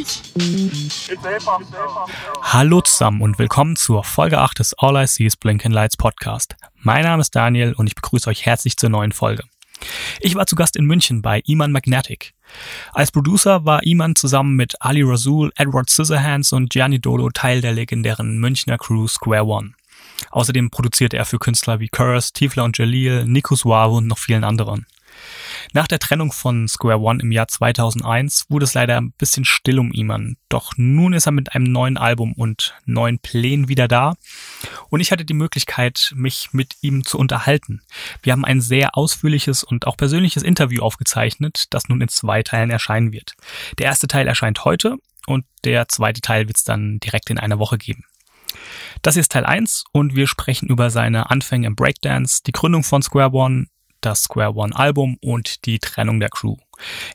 lights. Hallo zusammen und willkommen zur Folge 8 des All I See is Blinking Lights Podcast. Mein Name ist Daniel und ich begrüße euch herzlich zur neuen Folge. Ich war zu Gast in München bei Iman Magnetic. Als Producer war Iman zusammen mit Ali Rasul, Edward Scissorhands und Gianni Dolo Teil der legendären Münchner Crew Square One. Außerdem produzierte er für Künstler wie Curse, Tiefler und Jalil, Nico Suave und noch vielen anderen. Nach der Trennung von Square One im Jahr 2001 wurde es leider ein bisschen still um Iman. Doch nun ist er mit einem neuen Album und neuen Plänen wieder da. Und ich hatte die Möglichkeit, mich mit ihm zu unterhalten. Wir haben ein sehr ausführliches und auch persönliches Interview aufgezeichnet, das nun in zwei Teilen erscheinen wird. Der erste Teil erscheint heute und der zweite Teil wird es dann direkt in einer Woche geben. Das hier ist Teil 1 und wir sprechen über seine Anfänge im Breakdance, die Gründung von Square One, das Square One Album und die Trennung der Crew.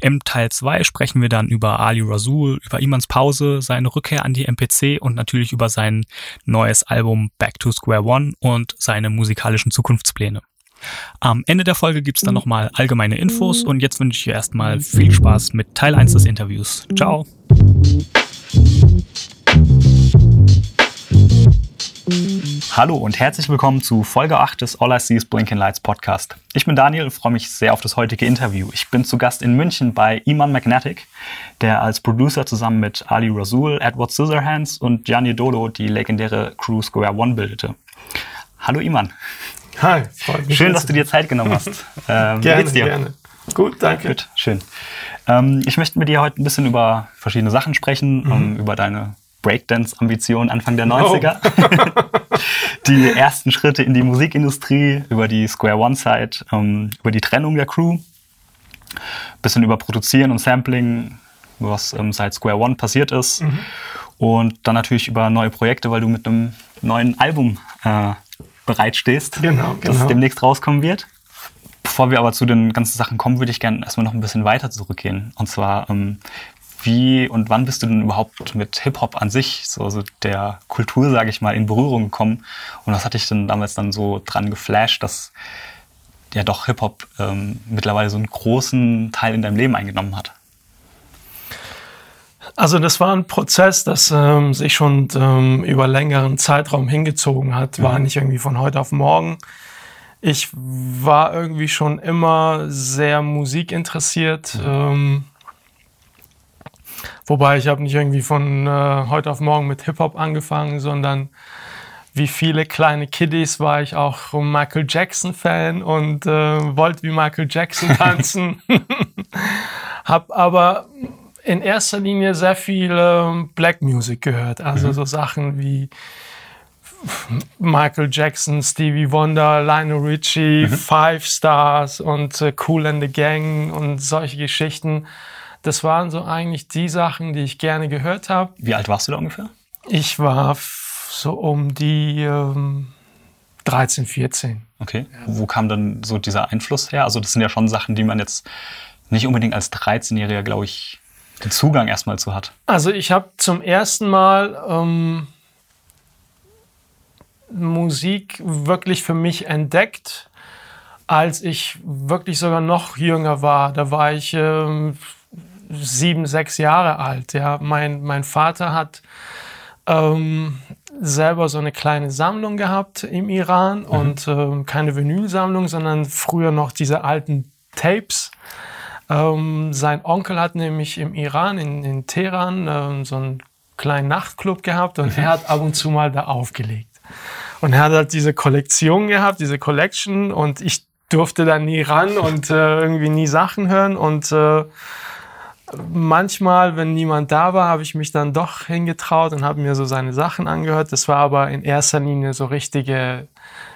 Im Teil 2 sprechen wir dann über Ali Rasul, über Imans Pause, seine Rückkehr an die MPC und natürlich über sein neues Album Back to Square One und seine musikalischen Zukunftspläne. Am Ende der Folge gibt's dann nochmal allgemeine Infos und jetzt wünsche ich dir erstmal viel Spaß mit Teil 1 des Interviews. Ciao! Hallo und herzlich willkommen zu Folge 8 des All I See is Blinking Lights Podcast. Ich bin Daniel und freue mich sehr auf das heutige Interview. Ich bin zu Gast in München bei Iman Magnetic, der als Producer zusammen mit Ali Rasul, Edward Scissorhands und Gianni Dolo die legendäre Crew Square One bildete. Hallo Iman. Hi, freut mich. Schön, dass du dir Zeit genommen hast. Ähm, gerne, gerne. Gut, danke. Gut, schön. Ähm, ich möchte mit dir heute ein bisschen über verschiedene Sachen sprechen, mhm. um, über deine Breakdance-Ambitionen Anfang der 90er. Oh. die ersten Schritte in die Musikindustrie, über die Square One-Side, ähm, über die Trennung der Crew, bisschen über Produzieren und Sampling, was ähm, seit Square One passiert ist. Mhm. Und dann natürlich über neue Projekte, weil du mit einem neuen Album äh, bereitstehst, genau, genau. das demnächst rauskommen wird. Bevor wir aber zu den ganzen Sachen kommen, würde ich gerne erstmal noch ein bisschen weiter zurückgehen. Und zwar, ähm, wie und wann bist du denn überhaupt mit Hip-Hop an sich, so also der Kultur, sage ich mal, in Berührung gekommen? Und was hat dich denn damals dann so dran geflasht, dass ja doch Hip-Hop ähm, mittlerweile so einen großen Teil in deinem Leben eingenommen hat? Also das war ein Prozess, das ähm, sich schon ähm, über längeren Zeitraum hingezogen hat, war mhm. nicht irgendwie von heute auf morgen. Ich war irgendwie schon immer sehr musikinteressiert. Mhm. Wobei ich habe nicht irgendwie von äh, heute auf morgen mit Hip-Hop angefangen, sondern wie viele kleine Kiddies war ich auch Michael Jackson-Fan und äh, wollte wie Michael Jackson tanzen. hab aber in erster Linie sehr viel äh, Black Music gehört. Also mhm. so Sachen wie Michael Jackson, Stevie Wonder, Lionel Richie, mhm. Five Stars und äh, Cool and the Gang und solche Geschichten. Das waren so eigentlich die Sachen, die ich gerne gehört habe. Wie alt warst du da ungefähr? Ich war so um die ähm, 13, 14. Okay. Ja. Wo kam dann so dieser Einfluss her? Also das sind ja schon Sachen, die man jetzt nicht unbedingt als 13-Jähriger, glaube ich, den Zugang erstmal zu hat. Also ich habe zum ersten Mal ähm, Musik wirklich für mich entdeckt, als ich wirklich sogar noch jünger war. Da war ich ähm, sieben, sechs Jahre alt. Ja. Mein, mein Vater hat ähm, selber so eine kleine Sammlung gehabt im Iran mhm. und ähm, keine Vinylsammlung, sondern früher noch diese alten Tapes. Ähm, sein Onkel hat nämlich im Iran, in, in Teheran, ähm, so einen kleinen Nachtclub gehabt und mhm. er hat ab und zu mal da aufgelegt. Und er hat halt diese Kollektion gehabt, diese Collection und ich durfte da nie ran und äh, irgendwie nie Sachen hören und äh, manchmal, wenn niemand da war, habe ich mich dann doch hingetraut und habe mir so seine Sachen angehört. Das war aber in erster Linie so richtige,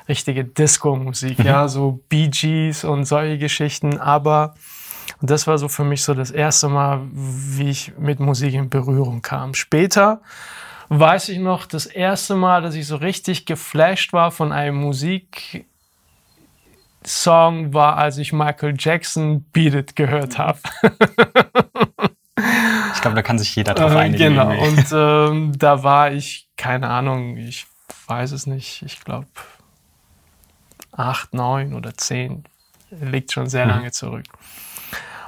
richtige Disco-Musik, mhm. ja, so Bee Gees und solche Geschichten. Aber das war so für mich so das erste Mal, wie ich mit Musik in Berührung kam. Später weiß ich noch das erste Mal, dass ich so richtig geflasht war von einem Musik Song war, als ich Michael Jackson Beat It gehört habe. ich glaube, da kann sich jeder drauf äh, einigen. Genau, und ähm, da war ich, keine Ahnung, ich weiß es nicht, ich glaube acht, neun oder zehn, liegt schon sehr mhm. lange zurück.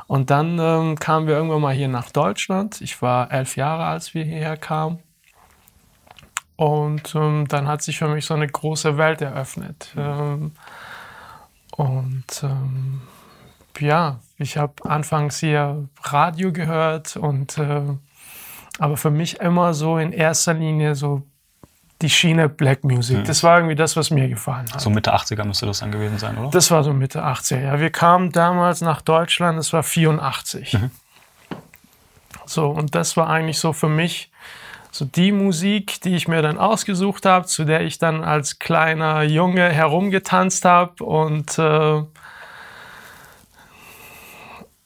Und dann ähm, kamen wir irgendwann mal hier nach Deutschland. Ich war elf Jahre, als wir hierher kamen. Und ähm, dann hat sich für mich so eine große Welt eröffnet. Ähm, und ähm, ja, ich habe anfangs hier Radio gehört und äh, aber für mich immer so in erster Linie so die Schiene Black Music. Mhm. Das war irgendwie das, was mir gefallen hat. So Mitte 80er müsste das dann gewesen sein, oder? Das war so Mitte 80er, ja. Wir kamen damals nach Deutschland, das war 84. Mhm. So, und das war eigentlich so für mich so die Musik, die ich mir dann ausgesucht habe, zu der ich dann als kleiner Junge herumgetanzt habe und äh,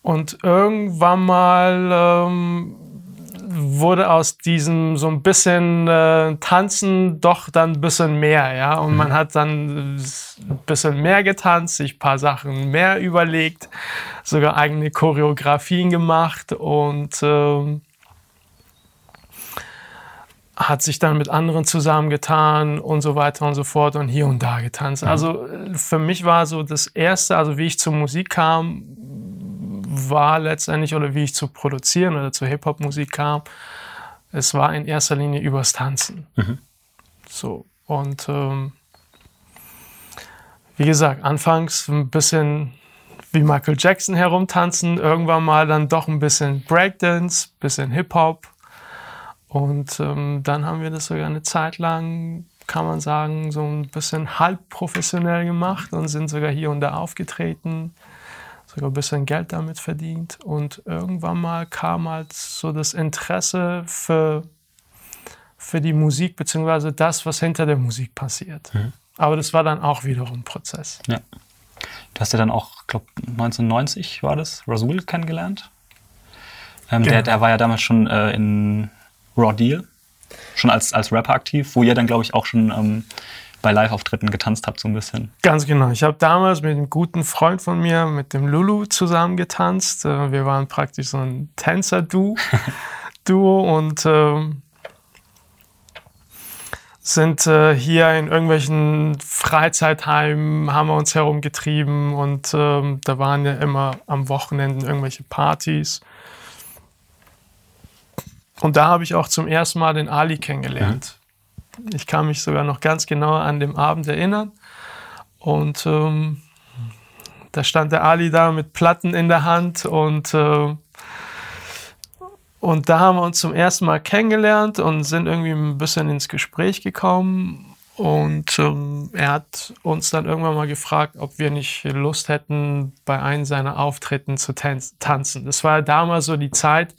und irgendwann mal ähm, wurde aus diesem so ein bisschen äh, Tanzen doch dann ein bisschen mehr, ja. Und man mhm. hat dann ein bisschen mehr getanzt, sich ein paar Sachen mehr überlegt, sogar eigene Choreografien gemacht und äh, hat sich dann mit anderen zusammengetan und so weiter und so fort und hier und da getanzt. Mhm. Also für mich war so das Erste, also wie ich zur Musik kam, war letztendlich, oder wie ich zu produzieren oder zur Hip-Hop-Musik kam, es war in erster Linie übers Tanzen. Mhm. So, und ähm, wie gesagt, anfangs ein bisschen wie Michael Jackson herumtanzen, irgendwann mal dann doch ein bisschen Breakdance, bisschen Hip-Hop. Und ähm, dann haben wir das sogar eine Zeit lang, kann man sagen, so ein bisschen halb professionell gemacht und sind sogar hier und da aufgetreten sogar ein bisschen Geld damit verdient. Und irgendwann mal kam halt so das Interesse für, für die Musik, beziehungsweise das, was hinter der Musik passiert. Mhm. Aber das war dann auch wiederum ein Prozess. Ja. Du hast ja dann auch, ich glaube 1990 war das, Rasul kennengelernt. Ähm, genau. der, der war ja damals schon äh, in Raw Deal, schon als, als Rapper aktiv, wo ihr dann, glaube ich, auch schon ähm, bei Live-Auftritten getanzt habt, so ein bisschen. Ganz genau. Ich habe damals mit einem guten Freund von mir, mit dem Lulu, zusammen getanzt. Äh, wir waren praktisch so ein Tänzer-Duo Duo und äh, sind äh, hier in irgendwelchen Freizeitheimen, haben wir uns herumgetrieben und äh, da waren ja immer am Wochenende irgendwelche Partys. Und da habe ich auch zum ersten Mal den Ali kennengelernt. Ich kann mich sogar noch ganz genau an den Abend erinnern. Und ähm, da stand der Ali da mit Platten in der Hand und, äh, und da haben wir uns zum ersten Mal kennengelernt und sind irgendwie ein bisschen ins Gespräch gekommen. Und ähm, er hat uns dann irgendwann mal gefragt, ob wir nicht Lust hätten, bei einem seiner Auftritten zu tanzen. Das war damals so die Zeit,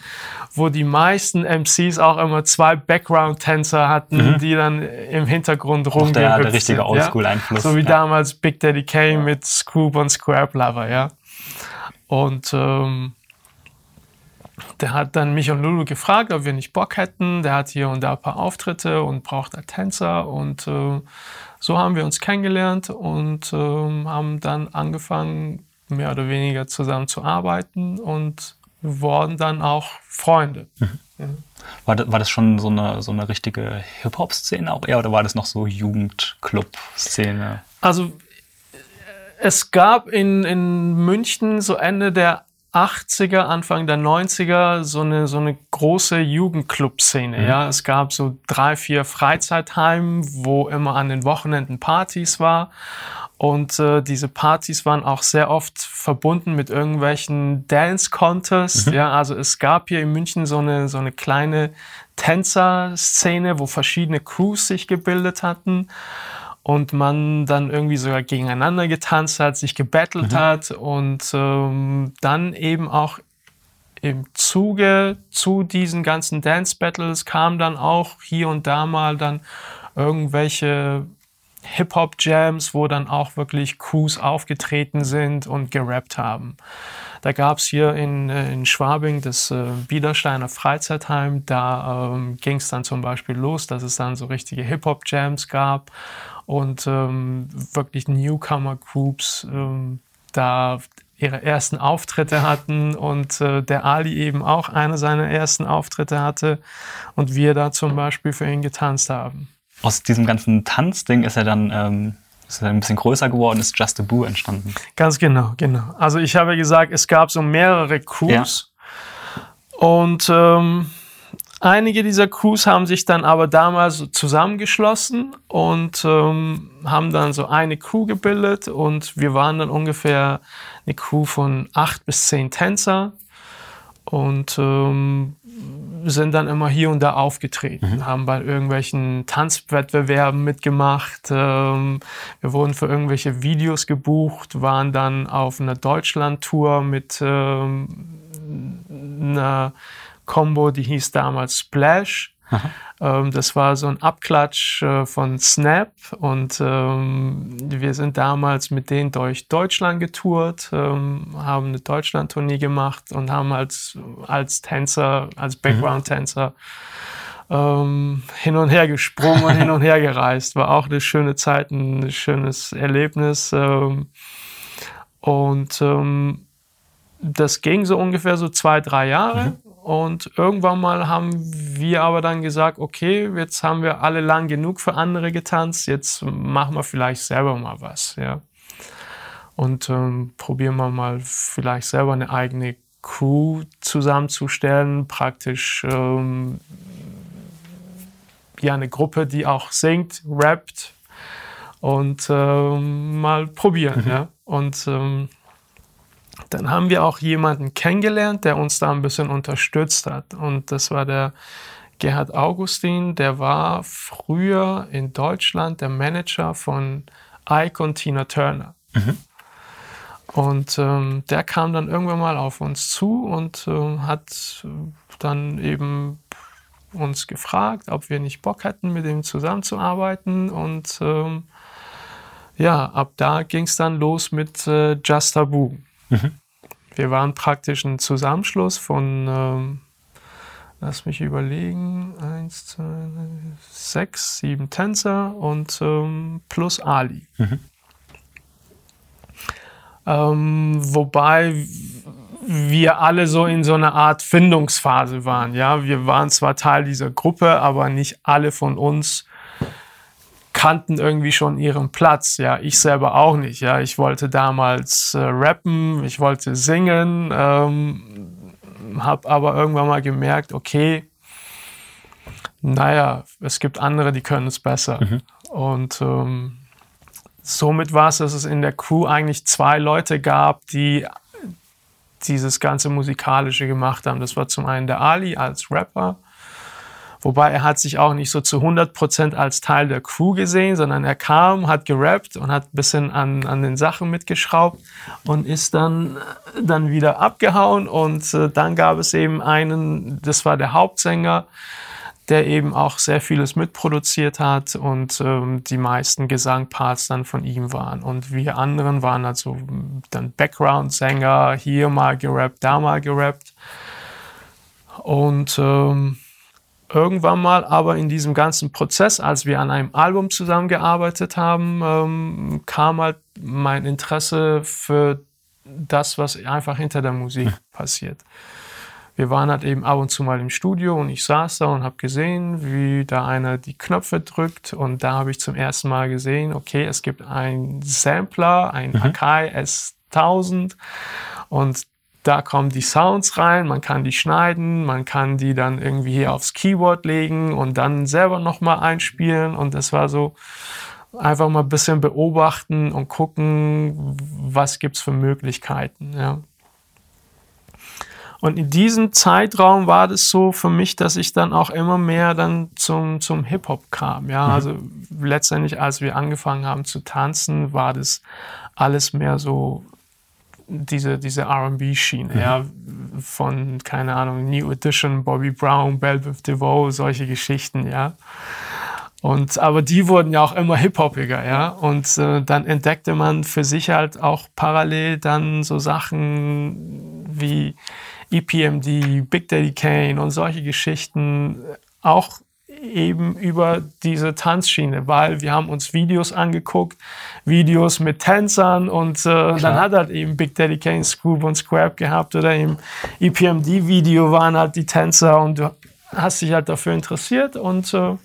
wo die meisten MCs auch immer zwei Background-Tänzer hatten, mhm. die dann im Hintergrund rumgehüpft der, der richtige Oldschool-Einfluss. Ja? So wie ja. damals Big Daddy Kane mit Scoop und Scrap Lover, ja. Und ähm, der hat dann mich und Lulu gefragt, ob wir nicht Bock hätten. Der hat hier und da ein paar Auftritte und braucht da Tänzer. Und äh, so haben wir uns kennengelernt und äh, haben dann angefangen, mehr oder weniger zusammen zu arbeiten und wurden dann auch Freunde. Mhm. Ja. War, das, war das schon so eine, so eine richtige Hip-Hop-Szene auch eher oder war das noch so Jugendclub-Szene? Also es gab in, in München so Ende der 80er, Anfang der 90er so eine, so eine große Jugendclub-Szene. Mhm. Ja, es gab so drei, vier Freizeitheime, wo immer an den Wochenenden Partys war. Und äh, diese Partys waren auch sehr oft verbunden mit irgendwelchen Dance-Contests. Mhm. Ja, also es gab hier in München so eine, so eine kleine Tänzer-Szene, wo verschiedene Crews sich gebildet hatten und man dann irgendwie sogar gegeneinander getanzt hat, sich gebettelt mhm. hat und ähm, dann eben auch im Zuge zu diesen ganzen Dance Battles kam dann auch hier und da mal dann irgendwelche Hip-Hop-Jams, wo dann auch wirklich Crews aufgetreten sind und gerappt haben. Da gab es hier in, äh, in Schwabing das äh, Biedersteiner Freizeitheim. Da ähm, ging es dann zum Beispiel los, dass es dann so richtige Hip-Hop-Jams gab und ähm, wirklich Newcomer-Groups, ähm, da ihre ersten Auftritte hatten und äh, der Ali eben auch eine seiner ersten Auftritte hatte und wir da zum Beispiel für ihn getanzt haben. Aus diesem ganzen Tanzding ist er dann ähm, ist er ein bisschen größer geworden, ist Just a Boo entstanden. Ganz genau, genau. Also ich habe gesagt, es gab so mehrere Crews ja. und ähm, Einige dieser Crews haben sich dann aber damals zusammengeschlossen und ähm, haben dann so eine Crew gebildet und wir waren dann ungefähr eine Crew von acht bis zehn Tänzer und ähm, sind dann immer hier und da aufgetreten, mhm. haben bei irgendwelchen Tanzwettbewerben mitgemacht. Ähm, wir wurden für irgendwelche Videos gebucht, waren dann auf einer Deutschland-Tour mit ähm, einer Combo, die hieß damals Splash. Ähm, das war so ein Abklatsch äh, von Snap und ähm, wir sind damals mit denen durch Deutschland getourt, ähm, haben eine Deutschland-Tournee gemacht und haben als, als Tänzer, als mhm. Background-Tänzer ähm, hin und her gesprungen und hin und her gereist. War auch eine schöne Zeit, ein schönes Erlebnis. Ähm, und ähm, das ging so ungefähr so zwei, drei Jahre. Mhm. Und irgendwann mal haben wir aber dann gesagt, okay, jetzt haben wir alle lang genug für andere getanzt, jetzt machen wir vielleicht selber mal was, ja. Und ähm, probieren wir mal vielleicht selber eine eigene Crew zusammenzustellen, praktisch ähm, ja eine Gruppe, die auch singt, rappt und ähm, mal probieren, mhm. ja. Und ähm, dann haben wir auch jemanden kennengelernt, der uns da ein bisschen unterstützt hat. Und das war der Gerhard Augustin, der war früher in Deutschland der Manager von Ike und Tina Turner. Mhm. Und ähm, der kam dann irgendwann mal auf uns zu und ähm, hat dann eben uns gefragt, ob wir nicht Bock hätten, mit ihm zusammenzuarbeiten. Und ähm, ja, ab da ging es dann los mit äh, Just Taboo. Mhm. Wir waren praktisch ein Zusammenschluss von, ähm, lass mich überlegen, eins, zwei, sechs, sieben Tänzer und ähm, plus Ali. Mhm. Ähm, wobei wir alle so in so einer Art Findungsphase waren. Ja, wir waren zwar Teil dieser Gruppe, aber nicht alle von uns kannten irgendwie schon ihren Platz. Ja, ich selber auch nicht. Ja, ich wollte damals äh, rappen, ich wollte singen, ähm, habe aber irgendwann mal gemerkt, okay, naja, es gibt andere, die können es besser. Mhm. Und ähm, somit war es, dass es in der Crew eigentlich zwei Leute gab, die dieses ganze Musikalische gemacht haben. Das war zum einen der Ali als Rapper Wobei er hat sich auch nicht so zu 100% als Teil der Crew gesehen, sondern er kam, hat gerappt und hat ein bisschen an, an den Sachen mitgeschraubt und ist dann, dann wieder abgehauen. Und äh, dann gab es eben einen, das war der Hauptsänger, der eben auch sehr vieles mitproduziert hat und ähm, die meisten Gesangparts dann von ihm waren. Und wir anderen waren also dann Background-Sänger, hier mal gerappt, da mal gerappt. Und ähm, irgendwann mal aber in diesem ganzen Prozess, als wir an einem Album zusammengearbeitet haben, ähm, kam halt mein Interesse für das, was einfach hinter der Musik passiert. Wir waren halt eben ab und zu mal im Studio und ich saß da und habe gesehen, wie da einer die Knöpfe drückt und da habe ich zum ersten Mal gesehen, okay, es gibt einen Sampler, ein mhm. Akai S1000 und da kommen die Sounds rein, man kann die schneiden, man kann die dann irgendwie hier aufs Keyboard legen und dann selber nochmal einspielen. Und das war so einfach mal ein bisschen beobachten und gucken, was gibt's für Möglichkeiten. Ja. Und in diesem Zeitraum war das so für mich, dass ich dann auch immer mehr dann zum, zum Hip-Hop kam. Ja, mhm. also letztendlich, als wir angefangen haben zu tanzen, war das alles mehr so diese, diese RB-Schiene, mhm. ja, von, keine Ahnung, New Edition, Bobby Brown, Belveth DeVoe, solche Geschichten, ja. Und, aber die wurden ja auch immer hip-hoppiger, ja. Und äh, dann entdeckte man für sich halt auch parallel dann so Sachen wie EPMD, Big Daddy Kane und solche Geschichten, auch eben über diese Tanzschiene, weil wir haben uns Videos angeguckt, Videos mit Tänzern und äh, dann hat halt eben Big Daddy Kane Scoop und Scrap gehabt oder im EPMD-Video waren halt die Tänzer und du hast dich halt dafür interessiert und äh,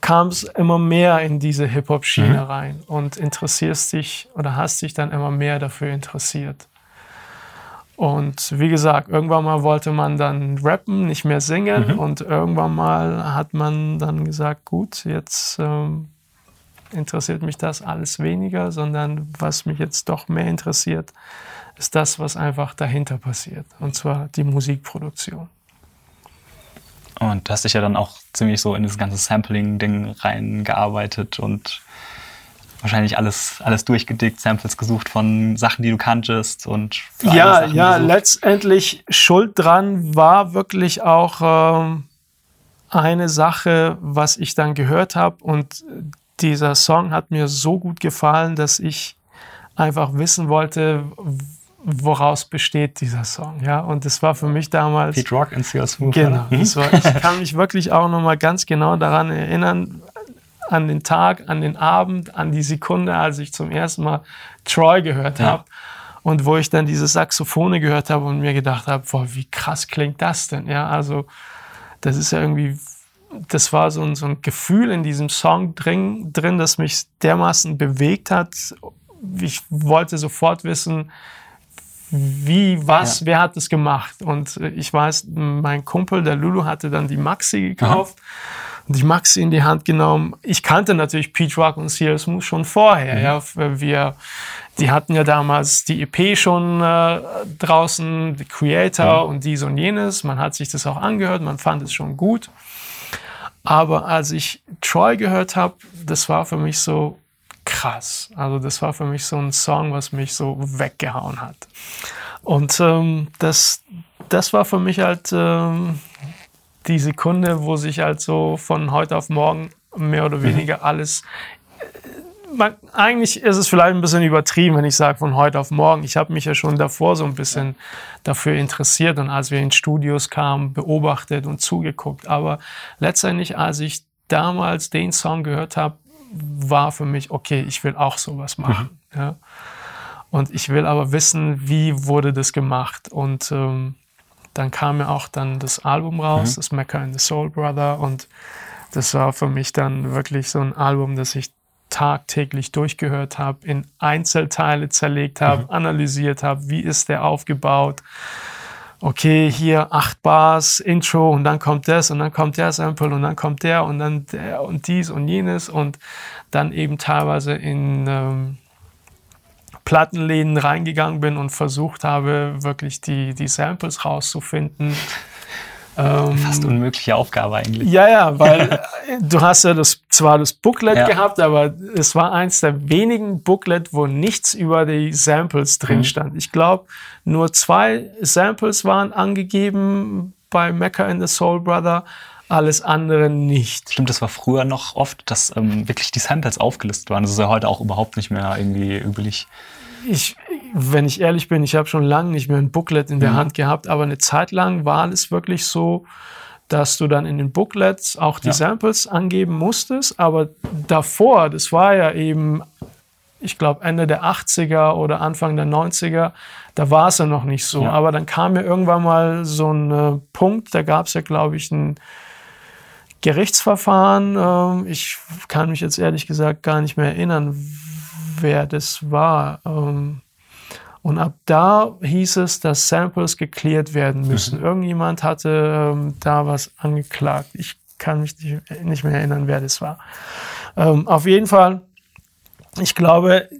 kam es immer mehr in diese Hip-Hop-Schiene mhm. rein und interessierst dich oder hast dich dann immer mehr dafür interessiert. Und wie gesagt, irgendwann mal wollte man dann rappen, nicht mehr singen. Mhm. Und irgendwann mal hat man dann gesagt, gut, jetzt ähm, interessiert mich das alles weniger, sondern was mich jetzt doch mehr interessiert, ist das, was einfach dahinter passiert. Und zwar die Musikproduktion. Und du hast dich ja dann auch ziemlich so in das ganze Sampling-Ding reingearbeitet und wahrscheinlich alles, alles durchgedickt, Samples gesucht von Sachen, die du kanntest und ja, ja, gesucht. letztendlich Schuld dran war wirklich auch ähm, eine Sache, was ich dann gehört habe und dieser Song hat mir so gut gefallen, dass ich einfach wissen wollte, woraus besteht dieser Song, ja. Und das war für mich damals. Pete Rock and Seal Smooth. Genau. War, ich kann mich wirklich auch noch mal ganz genau daran erinnern, an den Tag, an den Abend, an die Sekunde, als ich zum ersten Mal Troy gehört ja. habe und wo ich dann diese Saxophone gehört habe und mir gedacht habe, boah, wie krass klingt das denn? Ja, also das ist ja irgendwie, das war so ein, so ein Gefühl in diesem Song drin, drin, das mich dermaßen bewegt hat. Ich wollte sofort wissen, wie, was, ja. wer hat das gemacht? Und ich weiß, mein Kumpel, der Lulu, hatte dann die Maxi gekauft. Aha und die Maxi in die Hand genommen. Ich kannte natürlich Pete Rock und CL Smooth schon vorher. Mhm. Ja. Wir, die hatten ja damals die EP schon äh, draußen, die Creator mhm. und dies und jenes. Man hat sich das auch angehört, man fand es schon gut. Aber als ich Troy gehört habe, das war für mich so krass. Also das war für mich so ein Song, was mich so weggehauen hat. Und ähm, das, das war für mich halt ähm, die Sekunde, wo sich halt so von heute auf morgen mehr oder mhm. weniger mhm. alles man, eigentlich ist es vielleicht ein bisschen übertrieben, wenn ich sage von heute auf morgen. Ich habe mich ja schon davor so ein bisschen dafür interessiert und als wir in Studios kamen, beobachtet und zugeguckt. Aber letztendlich, als ich damals den Song gehört habe, war für mich, okay, ich will auch sowas machen. Mhm. Ja. Und ich will aber wissen, wie wurde das gemacht. Und ähm, dann kam ja auch dann das Album raus, mhm. das Mecca and the Soul Brother. Und das war für mich dann wirklich so ein Album, das ich tagtäglich durchgehört habe, in Einzelteile zerlegt habe, mhm. analysiert habe, wie ist der aufgebaut. Okay, hier acht Bars, Intro und dann kommt das und dann kommt der Sample und dann kommt der und dann der und dies und jenes und dann eben teilweise in ähm, Plattenläden reingegangen bin und versucht habe, wirklich die, die Samples rauszufinden. Ähm, Fast unmögliche Aufgabe eigentlich. Ja, ja, weil du hast ja das, zwar das Booklet ja. gehabt, aber es war eins der wenigen Booklet, wo nichts über die Samples drin mhm. stand. Ich glaube, nur zwei Samples waren angegeben bei Mecca and the Soul Brother alles andere nicht. Stimmt, das war früher noch oft, dass ähm, wirklich die Samples aufgelistet waren. Das ist ja heute auch überhaupt nicht mehr irgendwie üblich. Ich, wenn ich ehrlich bin, ich habe schon lange nicht mehr ein Booklet in der mhm. Hand gehabt, aber eine Zeit lang war es wirklich so, dass du dann in den Booklets auch die ja. Samples angeben musstest. Aber davor, das war ja eben, ich glaube, Ende der 80er oder Anfang der 90er, da war es ja noch nicht so. Ja. Aber dann kam ja irgendwann mal so ein äh, Punkt, da gab es ja, glaube ich, ein Gerichtsverfahren. Ähm, ich kann mich jetzt ehrlich gesagt gar nicht mehr erinnern, wer das war. Ähm, und ab da hieß es, dass Samples geklärt werden müssen. Mhm. Irgendjemand hatte ähm, da was angeklagt. Ich kann mich nicht mehr erinnern, wer das war. auf jeden Fall, ich glaube,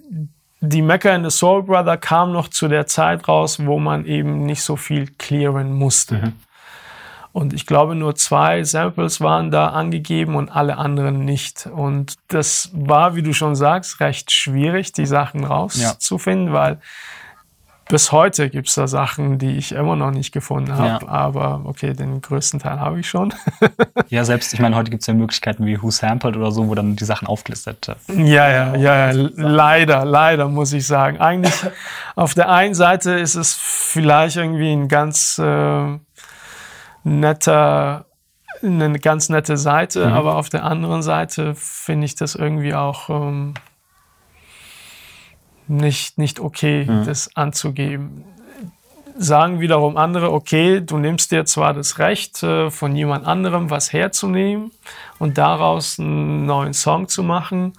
die Mecca and the Soul Brother kam noch zu der Zeit raus, wo man eben nicht so viel clearen musste. Mhm. Und ich glaube, nur zwei Samples waren da angegeben und alle anderen nicht. Und das war, wie du schon sagst, recht schwierig, die Sachen rauszufinden, ja. weil bis heute gibt es da Sachen, die ich immer noch nicht gefunden habe. Ja. Aber okay, den größten Teil habe ich schon. ja, selbst, ich meine, heute gibt es ja Möglichkeiten wie Who Sampled oder so, wo dann die Sachen aufgelistet sind. Ja, ja, ja, ja. Leider, leider muss ich sagen. Eigentlich auf der einen Seite ist es vielleicht irgendwie ein ganz äh, netter eine ganz nette Seite, mhm. aber auf der anderen Seite finde ich das irgendwie auch ähm, nicht, nicht okay, mhm. das anzugeben. Sagen wiederum andere, okay, du nimmst dir zwar das Recht, äh, von jemand anderem was herzunehmen und daraus einen neuen Song zu machen,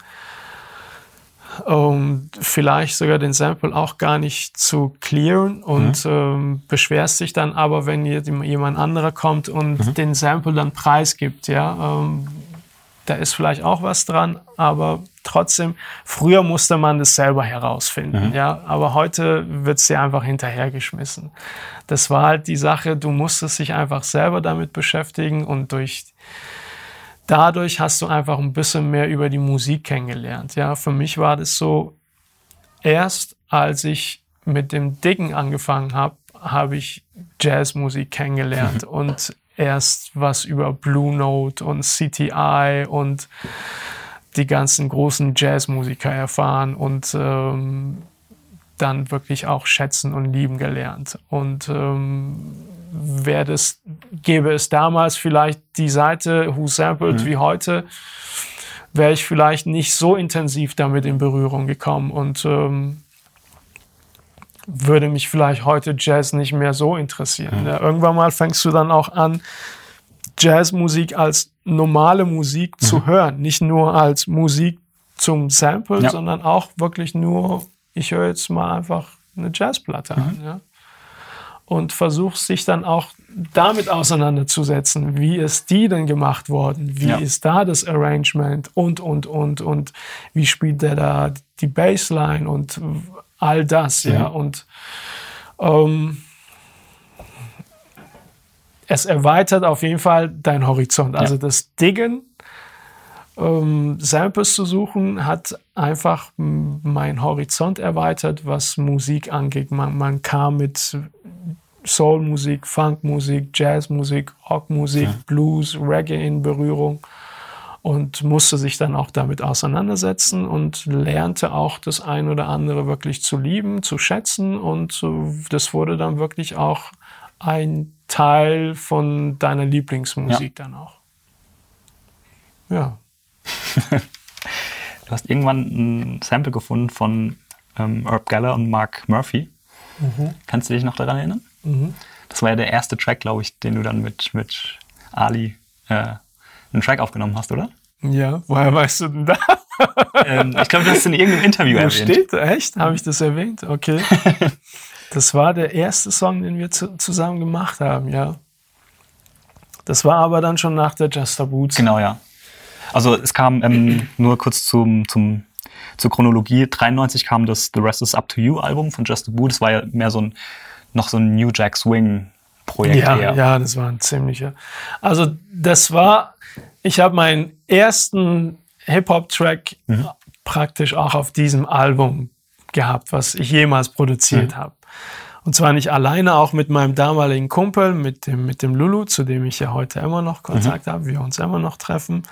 um vielleicht sogar den Sample auch gar nicht zu clearen und mhm. ähm, beschwerst dich dann aber, wenn jemand anderer kommt und mhm. den Sample dann preisgibt, ja. Ähm, da ist vielleicht auch was dran, aber trotzdem, früher musste man das selber herausfinden, mhm. ja, aber heute wird es dir einfach hinterhergeschmissen. Das war halt die Sache, du musstest dich einfach selber damit beschäftigen und durch dadurch hast du einfach ein bisschen mehr über die Musik kennengelernt. Ja, für mich war das so, erst als ich mit dem Dicken angefangen habe, habe ich Jazzmusik kennengelernt und erst was über Blue Note und CTI und die ganzen großen Jazzmusiker erfahren und ähm, dann wirklich auch schätzen und lieben gelernt. Und ähm, wäre das, gäbe es damals vielleicht die Seite Who Sampled mhm. wie heute, wäre ich vielleicht nicht so intensiv damit in Berührung gekommen und ähm, würde mich vielleicht heute Jazz nicht mehr so interessieren. Ja, irgendwann mal fängst du dann auch an, Jazzmusik als normale Musik mhm. zu hören, nicht nur als Musik zum Sample, ja. sondern auch wirklich nur, ich höre jetzt mal einfach eine Jazzplatte mhm. an. Ja? und versuchst sich dann auch damit auseinanderzusetzen. Wie ist die denn gemacht worden? Wie ist da das Arrangement? Und, und, und, und wie spielt der da die Bassline und all das, ja. ja. Und ähm, es erweitert auf jeden Fall dein Horizont. Also ja. das Diggen, ähm, Samples zu suchen, hat einfach mein Horizont erweitert, was Musik angeht. Man, man kam mit Soulmusik, Funkmusik, Jazzmusik, Rockmusik, ja. Blues, Reggae in Berührung und musste sich dann auch damit auseinandersetzen und lernte auch das ein oder andere wirklich zu lieben, zu schätzen und das wurde dann wirklich auch ein Teil von deiner Lieblingsmusik ja. dann auch. Ja. du hast irgendwann ein Sample gefunden von ähm, Herb Geller und Mark Murphy. Mhm. Kannst du dich noch daran erinnern? Mhm. Das war ja der erste Track, glaube ich, den du dann mit, mit Ali äh, einen Track aufgenommen hast, oder? Ja, woher weißt du denn da? ähm, ich glaube, das ist in irgendeinem Interview Wo erwähnt. steht? Echt? Habe ich das erwähnt? Okay. das war der erste Song, den wir zu, zusammen gemacht haben, ja. Das war aber dann schon nach der Just a Boots. Genau, ja. Also es kam ähm, nur kurz zum, zum, zur Chronologie. 93 kam das The Rest is Up to You Album von Just a Boot. Das war ja mehr so ein noch so ein New Jack Swing Projekt ja, her. Ja, das war ein ziemlicher. Also das war, ich habe meinen ersten Hip-Hop-Track mhm. praktisch auch auf diesem Album gehabt, was ich jemals produziert mhm. habe. Und zwar nicht alleine, auch mit meinem damaligen Kumpel, mit dem, mit dem Lulu, zu dem ich ja heute immer noch Kontakt mhm. habe, wir uns immer noch treffen.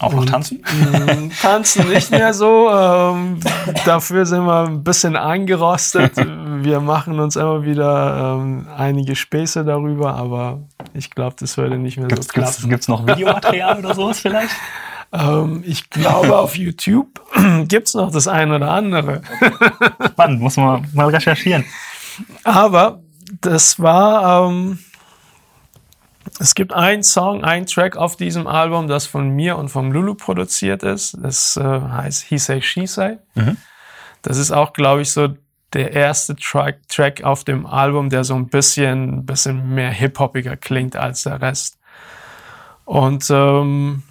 Auch noch tanzen? Mm, tanzen nicht mehr so. Ähm, dafür sind wir ein bisschen eingerostet. Wir machen uns immer wieder ähm, einige Späße darüber, aber ich glaube, das würde nicht mehr gibt's, so klappen. Gibt es noch Videomaterial oder sowas vielleicht? Ähm, ich glaube, auf YouTube gibt es noch das eine oder andere. Spannend, muss man mal recherchieren. Aber das war ähm, es gibt einen Song, einen Track auf diesem Album, das von mir und vom Lulu produziert ist. Das äh, heißt He Say, She Say. Mhm. Das ist auch, glaube ich, so der erste Track, Track auf dem Album, der so ein bisschen, bisschen mehr hip-hoppiger klingt als der Rest. Und ähm,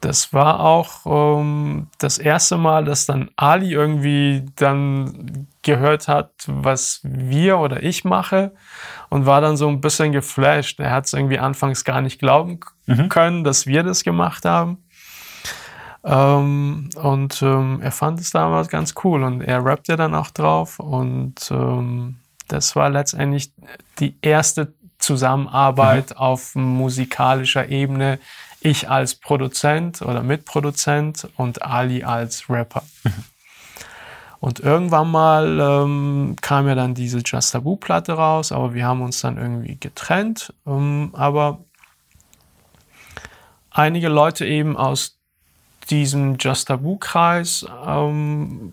das war auch ähm, das erste Mal, dass dann Ali irgendwie dann gehört hat, was wir oder ich mache und war dann so ein bisschen geflasht. Er hat es irgendwie anfangs gar nicht glauben mhm. können, dass wir das gemacht haben. Ähm, und ähm, er fand es damals ganz cool und er rappt ja dann auch drauf und ähm, das war letztendlich die erste Zusammenarbeit mhm. auf musikalischer Ebene, ich als Produzent oder Mitproduzent und Ali als Rapper. Mhm. Und irgendwann mal ähm, kam ja dann diese Just Taboo-Platte raus, aber wir haben uns dann irgendwie getrennt. Ähm, aber einige Leute eben aus diesem Just Tabu-Kreis ähm,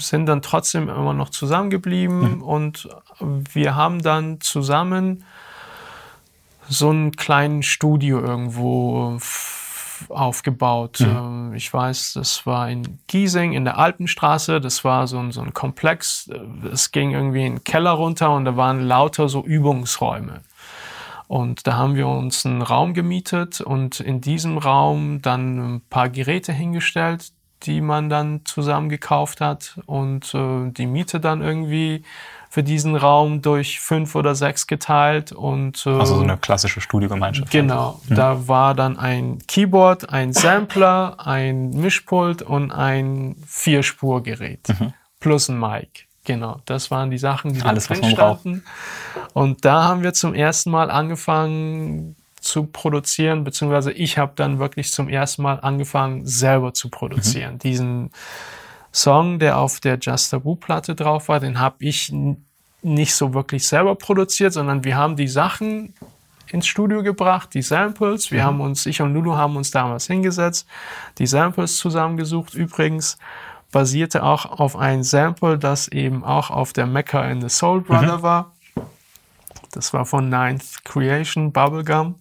sind dann trotzdem immer noch zusammengeblieben mhm. und wir haben dann zusammen so ein kleines Studio irgendwo aufgebaut. Mhm. Ähm, ich weiß, das war in Giesing in der Alpenstraße. Das war so ein, so ein Komplex. Es ging irgendwie in den Keller runter und da waren lauter so Übungsräume. Und da haben wir uns einen Raum gemietet und in diesem Raum dann ein paar Geräte hingestellt, die man dann zusammen gekauft hat und äh, die Miete dann irgendwie für diesen Raum durch fünf oder sechs geteilt und äh, also so eine klassische Studiogemeinschaft. Genau, mhm. da war dann ein Keyboard, ein Sampler, ein Mischpult und ein Vierspurgerät mhm. plus ein Mic. Genau, das waren die Sachen, die Alles, drin standen. Und da haben wir zum ersten Mal angefangen zu produzieren, beziehungsweise ich habe dann wirklich zum ersten Mal angefangen, selber zu produzieren. Mhm. Diesen Song, der auf der Just Taboo Platte drauf war, den habe ich nicht so wirklich selber produziert, sondern wir haben die Sachen ins Studio gebracht, die Samples. Wir mhm. haben uns, ich und Lulu haben uns damals hingesetzt, die Samples zusammengesucht. Übrigens, basierte auch auf ein Sample, das eben auch auf der Mecca in the Soul Brother mhm. war. Das war von Ninth Creation, Bubblegum,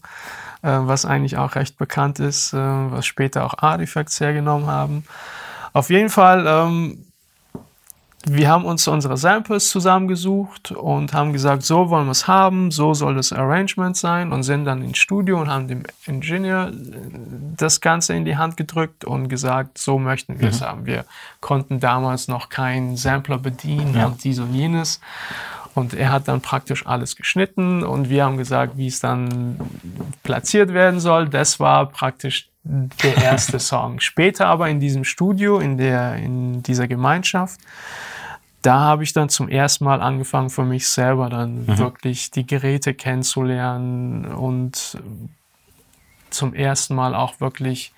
äh, was eigentlich auch recht bekannt ist, äh, was später auch Artifacts hergenommen haben. Auf jeden Fall ähm, wir haben uns unsere Samples zusammengesucht und haben gesagt, so wollen wir es haben, so soll das Arrangement sein und sind dann ins Studio und haben dem Ingenieur äh, das Ganze in die Hand gedrückt und gesagt, so möchten wir es mhm. haben. Wir konnten damals noch keinen Sampler bedienen ja. und dies und jenes. Und er hat dann praktisch alles geschnitten und wir haben gesagt, wie es dann platziert werden soll. Das war praktisch der erste Song. Später aber in diesem Studio, in, der, in dieser Gemeinschaft, da habe ich dann zum ersten Mal angefangen, für mich selber dann mhm. wirklich die Geräte kennenzulernen und zum ersten Mal auch wirklich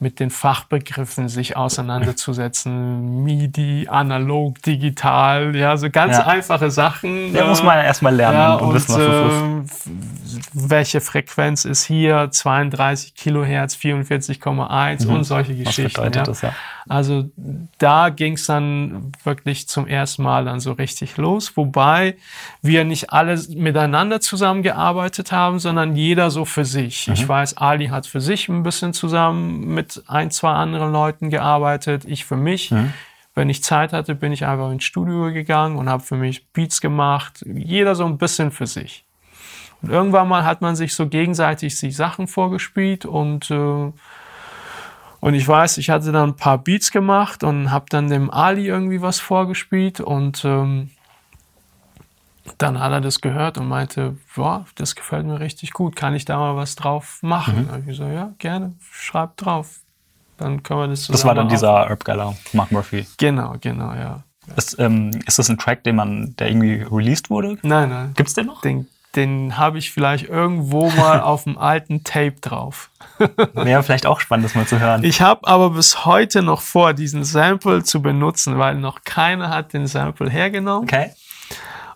mit den Fachbegriffen sich auseinanderzusetzen. MIDI, analog, digital, ja, so ganz ja. einfache Sachen. Ja, muss man ja erstmal lernen ja, und, und, wissen, was das ist. Welche Frequenz ist hier? 32 Kilohertz, 44,1 mhm. und solche Geschichten. Was bedeutet das, ja? Also da ging es dann wirklich zum ersten Mal dann so richtig los, wobei wir nicht alle miteinander zusammengearbeitet haben, sondern jeder so für sich. Mhm. Ich weiß, Ali hat für sich ein bisschen zusammen mit ein, zwei anderen Leuten gearbeitet, ich für mich. Mhm. Wenn ich Zeit hatte, bin ich einfach ins Studio gegangen und habe für mich Beats gemacht. Jeder so ein bisschen für sich. Und irgendwann mal hat man sich so gegenseitig die Sachen vorgespielt und äh, und ich weiß, ich hatte dann ein paar Beats gemacht und habe dann dem Ali irgendwie was vorgespielt und ähm, dann hat er das gehört und meinte, boah, das gefällt mir richtig gut, kann ich da mal was drauf machen? Mhm. Und ich so, ja, gerne, schreib drauf. Dann können wir das zusammen Das war dann dieser Herb Geller, Mark Murphy. Genau, genau, ja. Ist, ähm, ist das ein Track, den man, der irgendwie released wurde? Nein, nein. Gibt's den noch? Den den habe ich vielleicht irgendwo mal auf dem alten Tape drauf. Wäre vielleicht auch spannend, das mal zu hören. Ich habe aber bis heute noch vor, diesen Sample zu benutzen, weil noch keiner hat den Sample hergenommen. Okay.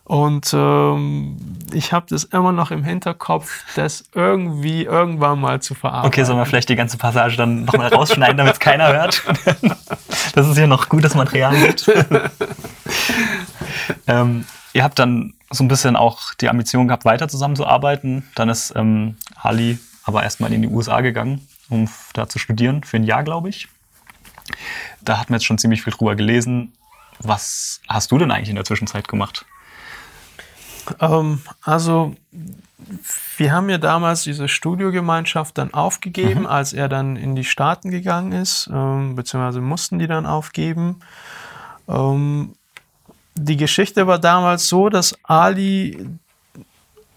Und ähm, ich habe das immer noch im Hinterkopf, das irgendwie irgendwann mal zu verarbeiten. Okay, sollen wir vielleicht die ganze Passage dann nochmal rausschneiden, damit es keiner hört? das ist ja noch gutes Material gibt. ähm, ihr habt dann so ein bisschen auch die Ambition gehabt, weiter zusammenzuarbeiten. Dann ist ähm, Ali aber erstmal in die USA gegangen, um da zu studieren, für ein Jahr, glaube ich. Da hat man jetzt schon ziemlich viel drüber gelesen. Was hast du denn eigentlich in der Zwischenzeit gemacht? Ähm, also, wir haben ja damals diese Studiogemeinschaft dann aufgegeben, mhm. als er dann in die Staaten gegangen ist, ähm, beziehungsweise mussten die dann aufgeben. Ähm, die Geschichte war damals so, dass Ali,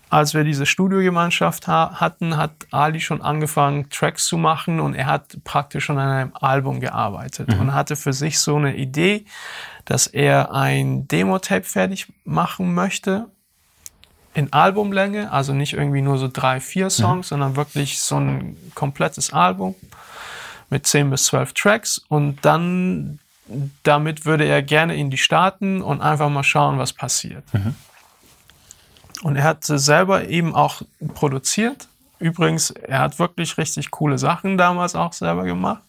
als wir diese Studiogemeinschaft ha hatten, hat Ali schon angefangen, Tracks zu machen und er hat praktisch schon an einem Album gearbeitet mhm. und hatte für sich so eine Idee, dass er ein Demo-Tape fertig machen möchte in Albumlänge, also nicht irgendwie nur so drei, vier Songs, mhm. sondern wirklich so ein komplettes Album mit zehn bis zwölf Tracks und dann damit würde er gerne in die Staaten und einfach mal schauen, was passiert. Mhm. Und er hat selber eben auch produziert übrigens, er hat wirklich richtig coole Sachen damals auch selber gemacht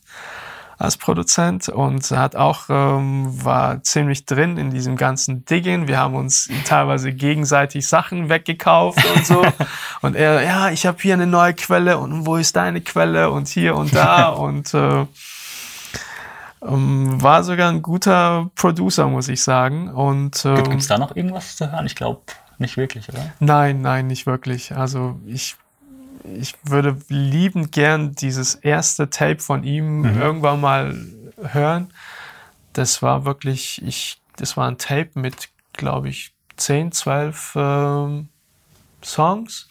als Produzent und hat auch ähm, war ziemlich drin in diesem ganzen Digging. Wir haben uns teilweise gegenseitig Sachen weggekauft und so. und er, ja, ich habe hier eine neue Quelle und wo ist deine Quelle und hier und da und äh, ähm, war sogar ein guter Producer, muss ich sagen. Und ähm, gibt es da noch irgendwas zu hören? Ich glaube nicht wirklich, oder? Nein, nein, nicht wirklich. Also ich ich würde liebend gern dieses erste Tape von ihm mhm. irgendwann mal hören. Das war wirklich, ich, das war ein Tape mit, glaube ich, 10, 12 äh, Songs.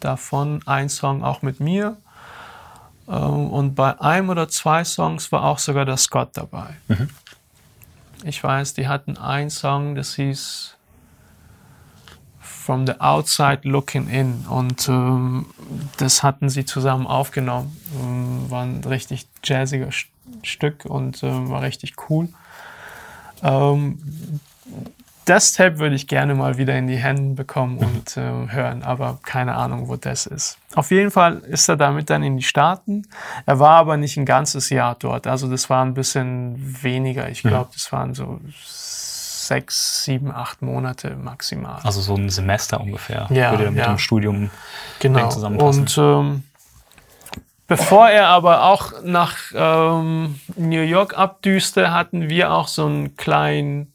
Davon ein Song auch mit mir. Ähm, und bei einem oder zwei Songs war auch sogar der Scott dabei. Mhm. Ich weiß, die hatten einen Song, das hieß From the Outside Looking In. Und ähm, das hatten sie zusammen aufgenommen. Ähm, war ein richtig jazziger Stück und äh, war richtig cool. Ähm, das Tape würde ich gerne mal wieder in die Hände bekommen und äh, hören, aber keine Ahnung, wo das ist. Auf jeden Fall ist er damit dann in die Staaten. Er war aber nicht ein ganzes Jahr dort. Also das war ein bisschen weniger. Ich glaube, das waren so sechs, sieben, acht Monate maximal. Also so ein Semester ungefähr. Ja, würde mit ja. dem Studium genau. zusammenpassen. Und ähm, bevor er aber auch nach ähm, New York abdüste, hatten wir auch so einen kleinen,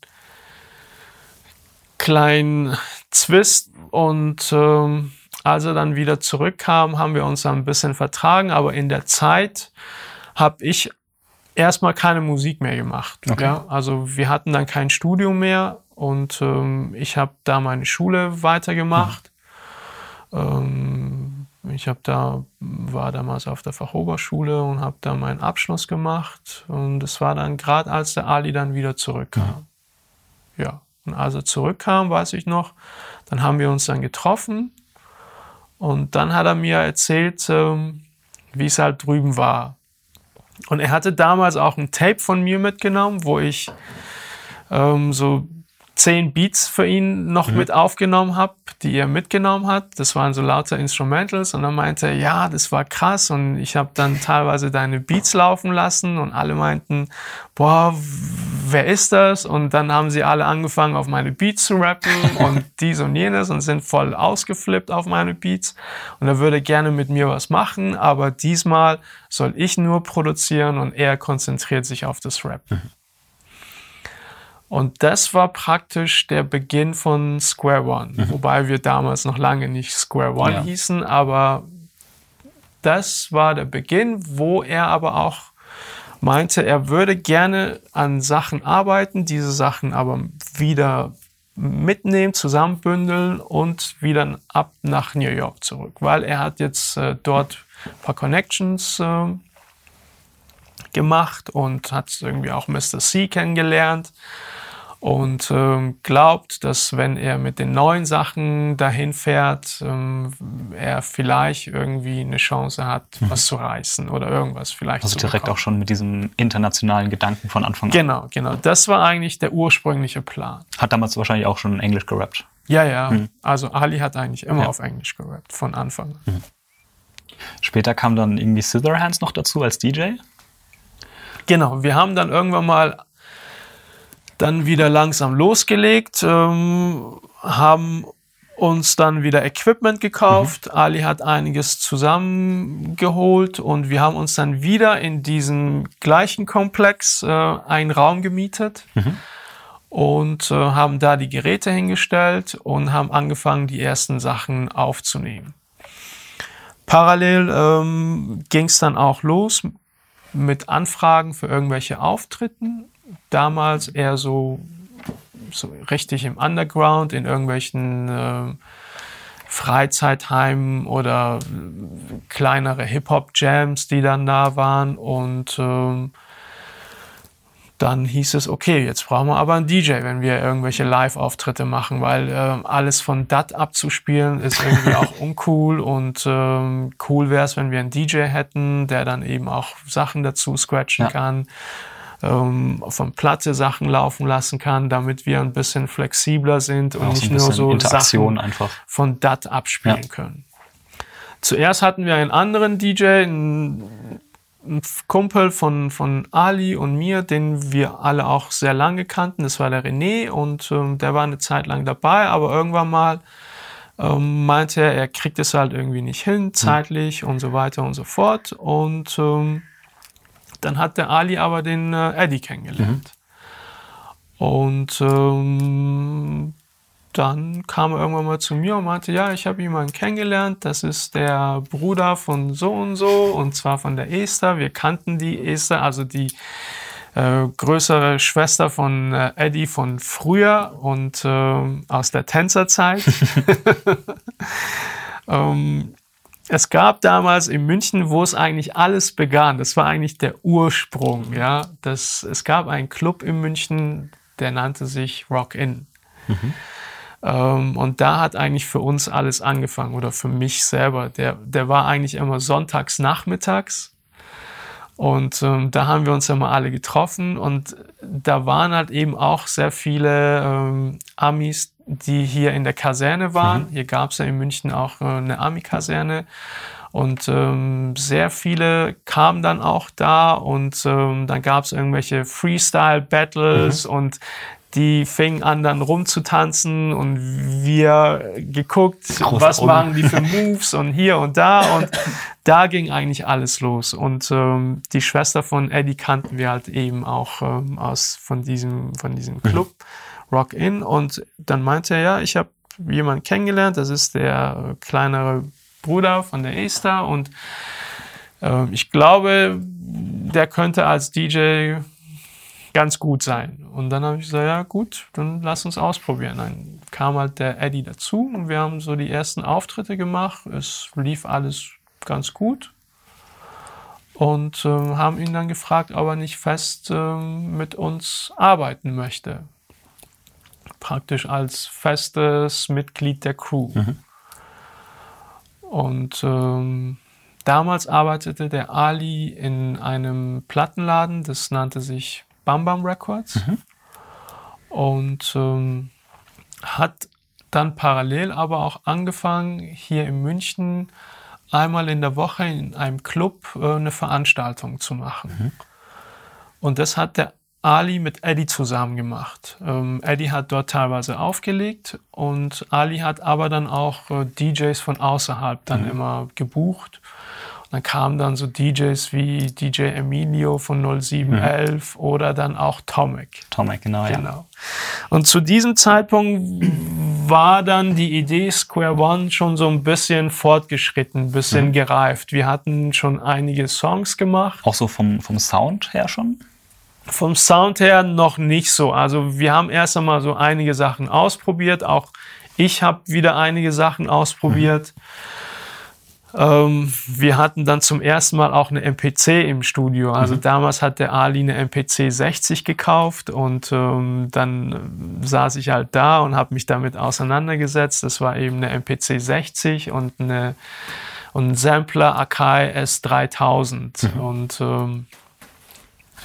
kleinen Zwist und ähm, als er dann wieder zurückkam, haben wir uns ein bisschen vertragen, aber in der Zeit habe ich erstmal keine Musik mehr gemacht. Okay. Ja? Also wir hatten dann kein Studium mehr und ähm, ich habe da meine Schule weitergemacht. Mhm. Ähm, ich habe da war damals auf der Fachoberschule und habe da meinen Abschluss gemacht und es war dann gerade als der Ali dann wieder zurückkam. Mhm. Ja, und als er zurückkam, weiß ich noch, dann haben wir uns dann getroffen und dann hat er mir erzählt, ähm, wie es halt drüben war. Und er hatte damals auch ein Tape von mir mitgenommen, wo ich ähm, so zehn Beats für ihn noch mhm. mit aufgenommen habe, die er mitgenommen hat. Das waren so lauter Instrumentals und dann meinte er, ja, das war krass und ich habe dann teilweise deine Beats laufen lassen und alle meinten, boah, wer ist das? Und dann haben sie alle angefangen, auf meine Beats zu rappen und dies und jenes und sind voll ausgeflippt auf meine Beats und er würde gerne mit mir was machen, aber diesmal soll ich nur produzieren und er konzentriert sich auf das Rap. Mhm. Und das war praktisch der Beginn von Square One, mhm. wobei wir damals noch lange nicht Square One ja. hießen, aber das war der Beginn, wo er aber auch meinte, er würde gerne an Sachen arbeiten, diese Sachen aber wieder mitnehmen, zusammenbündeln und wieder ab nach New York zurück, weil er hat jetzt äh, dort ein paar Connections äh, gemacht und hat irgendwie auch Mr. C kennengelernt und ähm, glaubt, dass wenn er mit den neuen Sachen dahin fährt, ähm, er vielleicht irgendwie eine Chance hat, mhm. was zu reißen oder irgendwas vielleicht. Also direkt bekommen. auch schon mit diesem internationalen Gedanken von Anfang an. Genau, genau. Das war eigentlich der ursprüngliche Plan. Hat damals wahrscheinlich auch schon Englisch gerappt. Ja, ja. Mhm. Also Ali hat eigentlich immer ja. auf Englisch gerappt, von Anfang an. Mhm. Später kam dann irgendwie Scissorhands noch dazu als DJ. Genau, wir haben dann irgendwann mal dann wieder langsam losgelegt, ähm, haben uns dann wieder Equipment gekauft. Mhm. Ali hat einiges zusammengeholt und wir haben uns dann wieder in diesem gleichen Komplex äh, einen Raum gemietet mhm. und äh, haben da die Geräte hingestellt und haben angefangen, die ersten Sachen aufzunehmen. Parallel ähm, ging es dann auch los mit Anfragen für irgendwelche Auftritten damals eher so, so richtig im Underground, in irgendwelchen äh, Freizeitheimen oder kleinere Hip-Hop-Jams, die dann da waren. Und ähm, dann hieß es, okay, jetzt brauchen wir aber einen DJ, wenn wir irgendwelche Live-Auftritte machen, weil äh, alles von DAT abzuspielen ist irgendwie auch uncool und ähm, cool wäre es, wenn wir einen DJ hätten, der dann eben auch Sachen dazu scratchen ja. kann ähm, von Platte Sachen laufen lassen kann, damit wir ein bisschen flexibler sind und ja, nicht so nur so Sachen einfach. von DAT abspielen ja. können. Zuerst hatten wir einen anderen DJ, einen, Kumpel von, von Ali und mir, den wir alle auch sehr lange kannten. Das war der René und ähm, der war eine Zeit lang dabei, aber irgendwann mal ähm, meinte er, er kriegt es halt irgendwie nicht hin, zeitlich mhm. und so weiter und so fort. Und ähm, dann hat der Ali aber den äh, Eddie kennengelernt. Mhm. Und ähm, dann kam er irgendwann mal zu mir und meinte, ja, ich habe jemanden kennengelernt, das ist der Bruder von so und so und zwar von der Esther. Wir kannten die Esther, also die äh, größere Schwester von äh, Eddie von früher und äh, aus der Tänzerzeit. ähm, es gab damals in München, wo es eigentlich alles begann. Das war eigentlich der Ursprung. Ja, das, es gab einen Club in München, der nannte sich Rock In. Mhm. Ähm, und da hat eigentlich für uns alles angefangen oder für mich selber. Der, der war eigentlich immer sonntags nachmittags. Und ähm, da haben wir uns immer alle getroffen und da waren halt eben auch sehr viele ähm, Amis, die hier in der Kaserne waren. Mhm. Hier gab es ja in München auch äh, eine Ami-Kaserne. Und ähm, sehr viele kamen dann auch da und ähm, dann gab es irgendwelche Freestyle-Battles mhm. und die fingen an dann rumzutanzen und wir geguckt, Groß was machen die für Moves und hier und da und da ging eigentlich alles los und ähm, die Schwester von Eddie kannten wir halt eben auch ähm, aus von diesem von diesem mhm. Club mhm. Rock In und dann meinte er ja, ich habe jemanden kennengelernt, das ist der kleinere Bruder von der Esther und äh, ich glaube, der könnte als DJ ganz gut sein. Und dann habe ich gesagt, ja gut, dann lass uns ausprobieren. Dann kam halt der Eddie dazu und wir haben so die ersten Auftritte gemacht. Es lief alles ganz gut. Und äh, haben ihn dann gefragt, ob er nicht fest äh, mit uns arbeiten möchte. Praktisch als festes Mitglied der Crew. Mhm. Und ähm, damals arbeitete der Ali in einem Plattenladen, das nannte sich Bam Bam Records mhm. und ähm, hat dann parallel aber auch angefangen, hier in München einmal in der Woche in einem Club äh, eine Veranstaltung zu machen. Mhm. Und das hat der Ali mit Eddie zusammen gemacht. Ähm, Eddie hat dort teilweise aufgelegt und Ali hat aber dann auch äh, DJs von außerhalb dann mhm. immer gebucht dann kamen dann so DJs wie DJ Emilio von 0711 mhm. oder dann auch Tomek. Tomek, genau, genau. Ja. Und zu diesem Zeitpunkt war dann die Idee Square One schon so ein bisschen fortgeschritten, ein bisschen mhm. gereift. Wir hatten schon einige Songs gemacht. Auch so vom, vom Sound her schon? Vom Sound her noch nicht so. Also wir haben erst einmal so einige Sachen ausprobiert. Auch ich habe wieder einige Sachen ausprobiert. Mhm. Ähm, wir hatten dann zum ersten Mal auch eine MPC im Studio. Also mhm. damals hat der Ali eine MPC 60 gekauft und ähm, dann saß ich halt da und habe mich damit auseinandergesetzt. Das war eben eine MPC 60 und eine und ein Sampler Akai S3000 mhm. und ähm,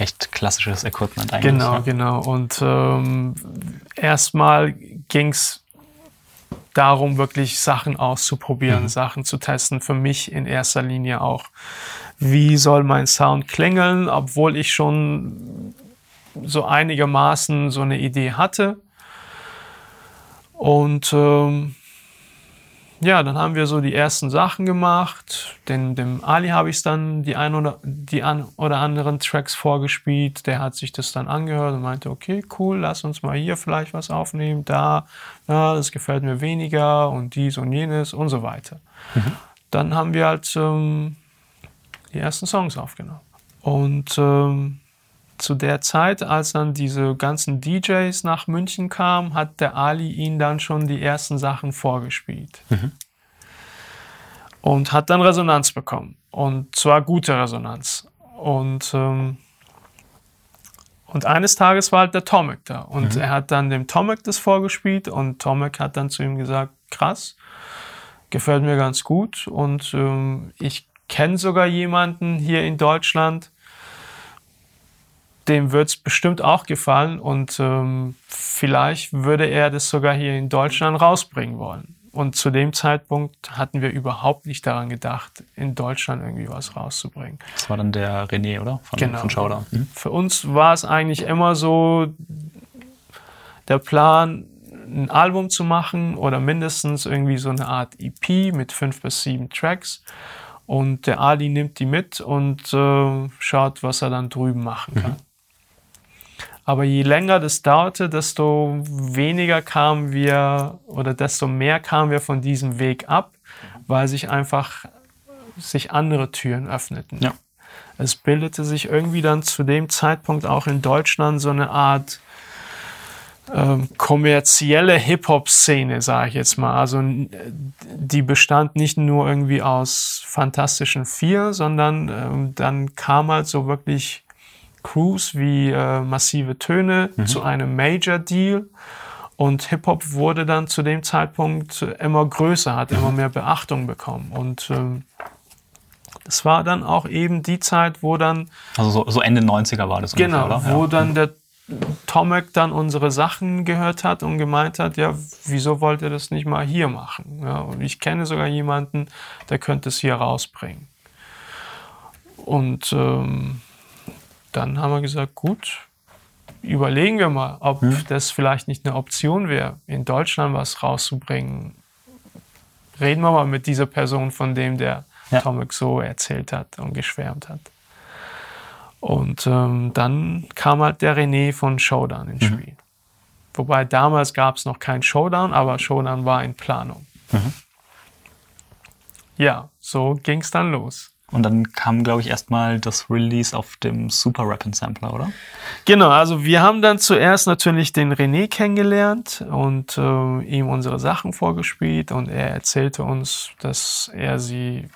recht klassisches Equipment eigentlich. Genau, ja. genau. Und ähm, erstmal ging es darum, wirklich Sachen auszuprobieren, mhm. Sachen zu testen. Für mich in erster Linie auch, wie soll mein Sound klingeln, obwohl ich schon so einigermaßen so eine Idee hatte. Und ähm, ja, dann haben wir so die ersten Sachen gemacht. Den, dem Ali habe ich dann die ein oder die an oder anderen Tracks vorgespielt. Der hat sich das dann angehört und meinte, okay, cool, lass uns mal hier vielleicht was aufnehmen, da, ja, das gefällt mir weniger und dies und jenes und so weiter. Mhm. Dann haben wir halt ähm, die ersten Songs aufgenommen. Und ähm, zu der Zeit, als dann diese ganzen DJs nach München kamen, hat der Ali ihnen dann schon die ersten Sachen vorgespielt. Mhm. Und hat dann Resonanz bekommen. Und zwar gute Resonanz. Und, ähm, und eines Tages war halt der Tomek da. Und mhm. er hat dann dem Tomek das vorgespielt und Tomek hat dann zu ihm gesagt, krass, gefällt mir ganz gut. Und ähm, ich kenne sogar jemanden hier in Deutschland, dem wird es bestimmt auch gefallen und ähm, vielleicht würde er das sogar hier in Deutschland rausbringen wollen. und zu dem Zeitpunkt hatten wir überhaupt nicht daran gedacht, in Deutschland irgendwie was rauszubringen. Das war dann der René, oder? Von, genau. von Schauder. Mhm. Für uns war es eigentlich immer so der Plan, ein Album zu machen oder mindestens irgendwie so eine Art EP mit fünf bis sieben Tracks. Und der Ali nimmt die mit und äh, schaut, was er dann drüben machen kann. Mhm. Aber je länger das dauerte, desto weniger kamen wir oder desto mehr kamen wir von diesem Weg ab, weil sich einfach sich andere Türen öffneten. Ja. Es bildete sich irgendwie dann zu dem Zeitpunkt auch in Deutschland so eine Art ähm, kommerzielle Hip-Hop-Szene, sage ich jetzt mal. Also die bestand nicht nur irgendwie aus Fantastischen Vier, sondern ähm, dann kam halt so wirklich Crews wie äh, Massive Töne mhm. zu einem Major-Deal. Und Hip-Hop wurde dann zu dem Zeitpunkt immer größer, hat immer mehr Beachtung bekommen. Und ähm, das war dann auch eben die Zeit, wo dann. Also so, so Ende 90er war das Genau, ungefähr, wo ja. dann der Tomek dann unsere Sachen gehört hat und gemeint hat, ja, wieso wollt ihr das nicht mal hier machen? Ja, und ich kenne sogar jemanden, der könnte es hier rausbringen. Und ähm, dann haben wir gesagt, gut, überlegen wir mal, ob hm. das vielleicht nicht eine Option wäre, in Deutschland was rauszubringen. Reden wir mal mit dieser Person, von dem der ja. Tomek so erzählt hat und geschwärmt hat. Und ähm, dann kam halt der René von Showdown ins mhm. Spiel. Wobei damals gab es noch kein Showdown, aber Showdown war in Planung. Mhm. Ja, so ging es dann los. Und dann kam, glaube ich, erstmal das Release auf dem Super Rap Sampler, oder? Genau, also wir haben dann zuerst natürlich den René kennengelernt und äh, ihm unsere Sachen vorgespielt und er erzählte uns, dass er sie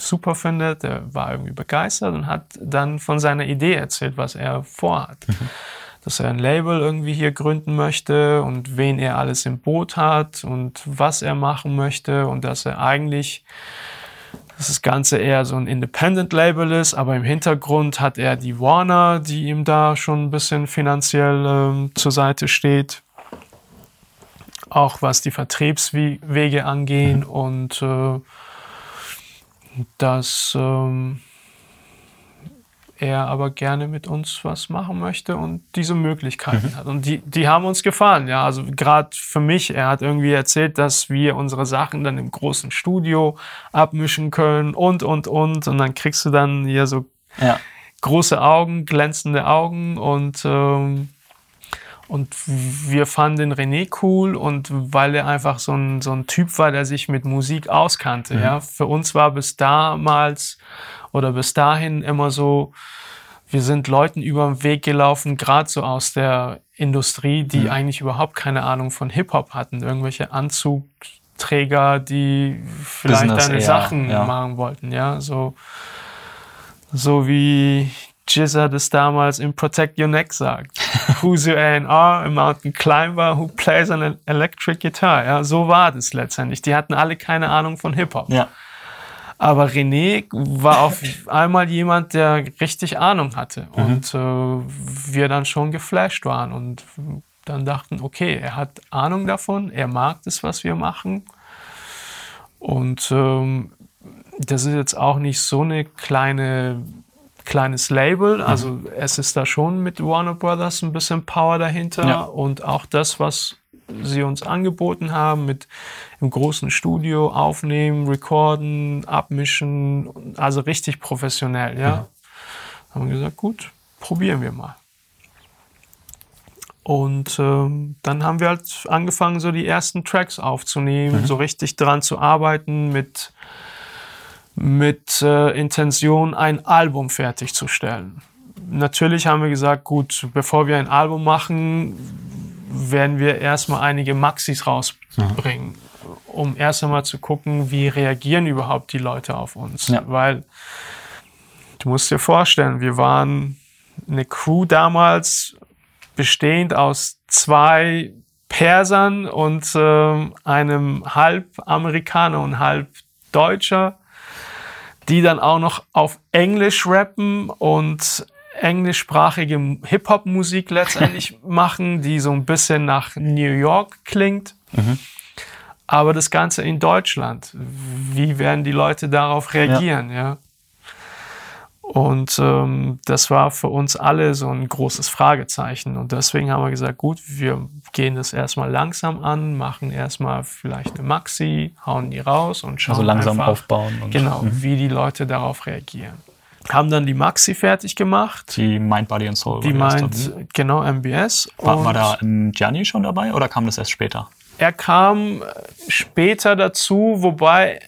super findet. Er war irgendwie begeistert und hat dann von seiner Idee erzählt, was er vorhat. Mhm. Dass er ein Label irgendwie hier gründen möchte und wen er alles im Boot hat und was er machen möchte und dass er eigentlich dass das Ganze eher so ein Independent-Label ist, aber im Hintergrund hat er die Warner, die ihm da schon ein bisschen finanziell ähm, zur Seite steht. Auch was die Vertriebswege angehen mhm. und äh, dass ähm, er aber gerne mit uns was machen möchte und diese Möglichkeiten mhm. hat. Und die, die haben uns gefallen. Ja, also gerade für mich, er hat irgendwie erzählt, dass wir unsere Sachen dann im großen Studio abmischen können und, und, und. Und dann kriegst du dann hier so ja. große Augen, glänzende Augen und ähm, und wir fanden René cool und weil er einfach so ein, so ein Typ war, der sich mit Musik auskannte. Mhm. Ja, für uns war bis damals oder bis dahin immer so, wir sind Leuten über den Weg gelaufen, gerade so aus der Industrie, die mhm. eigentlich überhaupt keine Ahnung von Hip-Hop hatten. Irgendwelche Anzugträger, die vielleicht Business deine eher, Sachen ja. machen wollten. Ja, so, so wie Jizza das damals in Protect Your Neck sagt. Who's your A&R, a mountain climber who plays an electric guitar. Ja, so war das letztendlich. Die hatten alle keine Ahnung von Hip-Hop. Ja. Aber René war auf einmal jemand, der richtig Ahnung hatte. Mhm. Und äh, wir dann schon geflasht waren und dann dachten, okay, er hat Ahnung davon, er mag das, was wir machen. Und ähm, das ist jetzt auch nicht so eine kleine kleines Label. Also mhm. es ist da schon mit Warner Brothers ein bisschen Power dahinter ja. und auch das, was sie uns angeboten haben, mit im großen Studio aufnehmen, recorden, abmischen, also richtig professionell, ja. Mhm. Haben wir gesagt, gut, probieren wir mal. Und ähm, dann haben wir halt angefangen, so die ersten Tracks aufzunehmen, mhm. so richtig dran zu arbeiten mit mit äh, Intention, ein Album fertigzustellen. Natürlich haben wir gesagt, gut, bevor wir ein Album machen, werden wir erstmal einige Maxis rausbringen, ja. um erst einmal zu gucken, wie reagieren überhaupt die Leute auf uns. Ja. Weil du musst dir vorstellen, wir waren eine Crew damals bestehend aus zwei Persern und äh, einem halb Amerikaner und halb Deutscher die dann auch noch auf Englisch rappen und englischsprachige Hip-Hop-Musik letztendlich machen, die so ein bisschen nach New York klingt. Mhm. aber das Ganze in Deutschland. Wie werden die Leute darauf reagieren? Ja. ja? Und ähm, das war für uns alle so ein großes Fragezeichen. Und deswegen haben wir gesagt, gut, wir gehen das erstmal langsam an, machen erstmal vielleicht eine Maxi, hauen die raus und schauen. Also langsam einfach, aufbauen. Genau, mhm. wie die Leute darauf reagieren. Haben dann die Maxi fertig gemacht. Die Mind, Body and Soul. Die Mind, genau, MBS. War, war da Gianni schon dabei oder kam das erst später? Er kam später dazu, wobei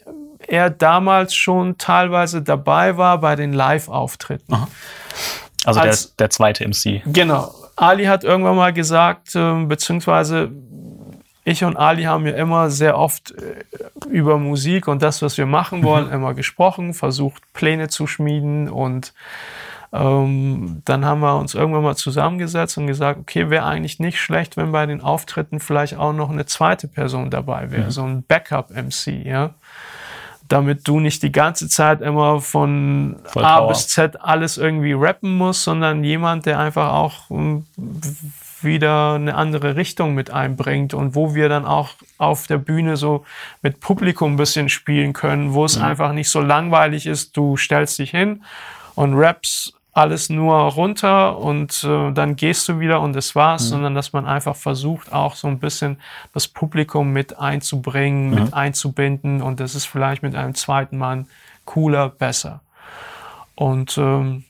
er damals schon teilweise dabei war bei den Live-Auftritten. Also Als, der, der zweite MC. Genau. Ali hat irgendwann mal gesagt, äh, beziehungsweise ich und Ali haben ja immer sehr oft äh, über Musik und das, was wir machen wollen, mhm. immer gesprochen, versucht Pläne zu schmieden und ähm, dann haben wir uns irgendwann mal zusammengesetzt und gesagt, okay, wäre eigentlich nicht schlecht, wenn bei den Auftritten vielleicht auch noch eine zweite Person dabei wäre, mhm. so ein Backup-MC, ja damit du nicht die ganze Zeit immer von Voll A Power. bis Z alles irgendwie rappen musst, sondern jemand, der einfach auch hm, wieder eine andere Richtung mit einbringt und wo wir dann auch auf der Bühne so mit Publikum ein bisschen spielen können, wo es mhm. einfach nicht so langweilig ist, du stellst dich hin und raps alles nur runter und äh, dann gehst du wieder und das war's, mhm. sondern dass man einfach versucht, auch so ein bisschen das Publikum mit einzubringen, mhm. mit einzubinden und das ist vielleicht mit einem zweiten Mann cooler, besser. Und ähm,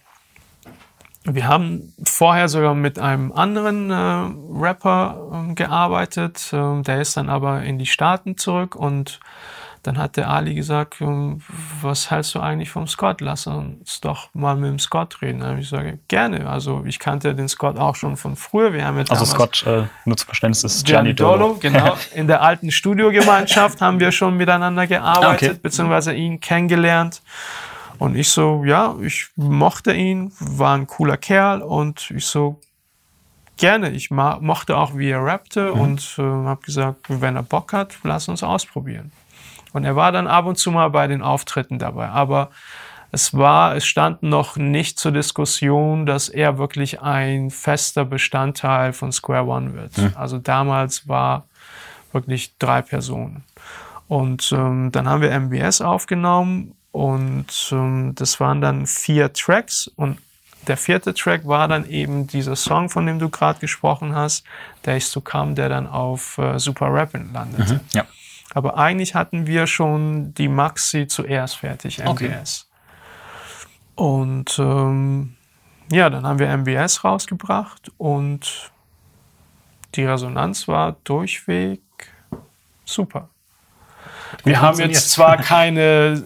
wir haben vorher sogar mit einem anderen äh, Rapper äh, gearbeitet, äh, der ist dann aber in die Staaten zurück und dann hat der Ali gesagt, ähm, was hältst du eigentlich vom Scott? Lass uns doch mal mit dem Scott reden. Habe ich gesagt, gerne. Also ich kannte den Scott auch schon von früher. Wir haben jetzt also Scott, äh, nur zu Verständnis, ist Gianni Dolo. Genau. In der alten Studiogemeinschaft haben wir schon miteinander gearbeitet, okay. beziehungsweise ihn kennengelernt. Und ich so, ja, ich mochte ihn, war ein cooler Kerl und ich so, gerne. Ich mochte auch, wie er rappte mhm. und äh, habe gesagt, wenn er Bock hat, lass uns ausprobieren. Und er war dann ab und zu mal bei den Auftritten dabei. Aber es war, es stand noch nicht zur Diskussion, dass er wirklich ein fester Bestandteil von Square One wird. Mhm. Also damals war wirklich drei Personen. Und ähm, dann haben wir MBS aufgenommen und ähm, das waren dann vier Tracks und der vierte Track war dann eben dieser Song, von dem du gerade gesprochen hast, Days to Come, der dann auf äh, Super Rappin' landete. Mhm, ja. Aber eigentlich hatten wir schon die Maxi zuerst fertig, MBS. Okay. Und ähm, ja, dann haben wir MBS rausgebracht und die Resonanz war durchweg super. Wir haben jetzt zwar keine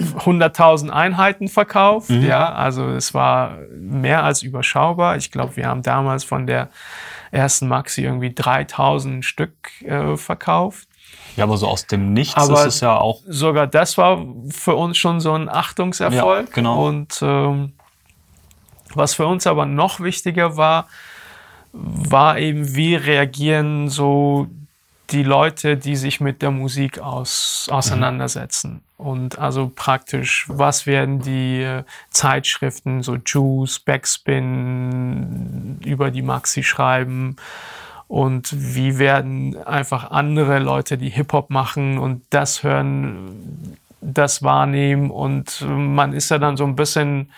100.000 Einheiten verkauft, mhm. ja, also es war mehr als überschaubar. Ich glaube, wir haben damals von der ersten Maxi irgendwie 3000 Stück äh, verkauft. Ja, aber so aus dem Nichts aber ist es ja auch. Sogar das war für uns schon so ein Achtungserfolg. Ja, genau. Und ähm, was für uns aber noch wichtiger war, war eben, wie reagieren so die Leute, die sich mit der Musik aus, auseinandersetzen. Und also praktisch, was werden die äh, Zeitschriften, so Juice, Backspin über die Maxi schreiben? und wie werden einfach andere Leute, die Hip-Hop machen und das hören, das wahrnehmen und man ist ja dann so ein bisschen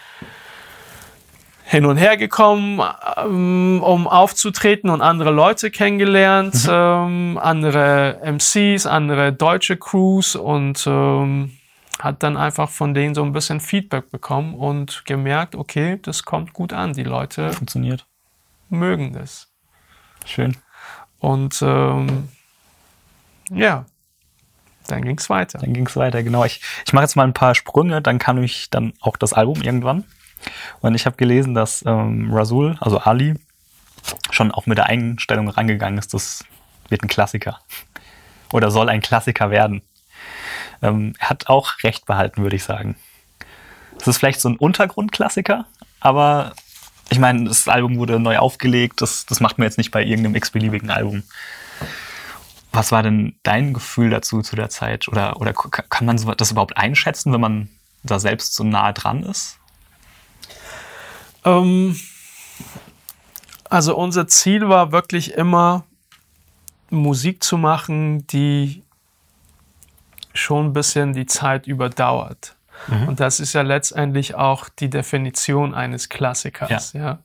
hin und her gekommen, ähm, um aufzutreten und andere Leute kennengelernt, mhm. ähm, andere MCs, andere deutsche Crews und ähm, hat dann einfach von denen so ein bisschen Feedback bekommen und gemerkt, okay, das kommt gut an, die Leute funktioniert, mögen das. Schön. Und ähm, ja, dann ging es weiter. Dann ging es weiter, genau. Ich, ich mache jetzt mal ein paar Sprünge, dann kam ich dann auch das Album irgendwann. Und ich habe gelesen, dass ähm, Rasul, also Ali, schon auch mit der Einstellung rangegangen ist, das wird ein Klassiker. Oder soll ein Klassiker werden. Ähm, er hat auch recht behalten, würde ich sagen. Es ist vielleicht so ein Untergrundklassiker, aber ich meine, das Album wurde neu aufgelegt, das, das macht man jetzt nicht bei irgendeinem x-beliebigen Album. Was war denn dein Gefühl dazu zu der Zeit? Oder, oder kann man das überhaupt einschätzen, wenn man da selbst so nahe dran ist? Ähm, also unser Ziel war wirklich immer, Musik zu machen, die schon ein bisschen die Zeit überdauert. Mhm. Und das ist ja letztendlich auch die Definition eines Klassikers. Ja. ja.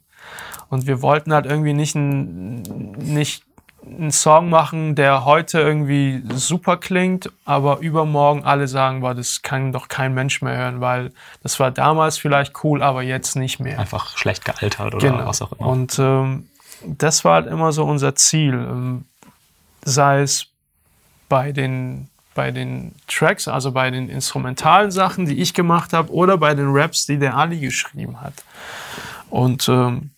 Und wir wollten halt irgendwie nicht, nicht einen Song machen, der heute irgendwie super klingt, aber übermorgen alle sagen, boah, das kann doch kein Mensch mehr hören, weil das war damals vielleicht cool, aber jetzt nicht mehr. Einfach schlecht gealtert oder genau. was auch immer. Und ähm, das war halt immer so unser Ziel. Ähm, sei es bei den, bei den Tracks, also bei den instrumentalen Sachen, die ich gemacht habe, oder bei den Raps, die der Ali geschrieben hat. Und ähm,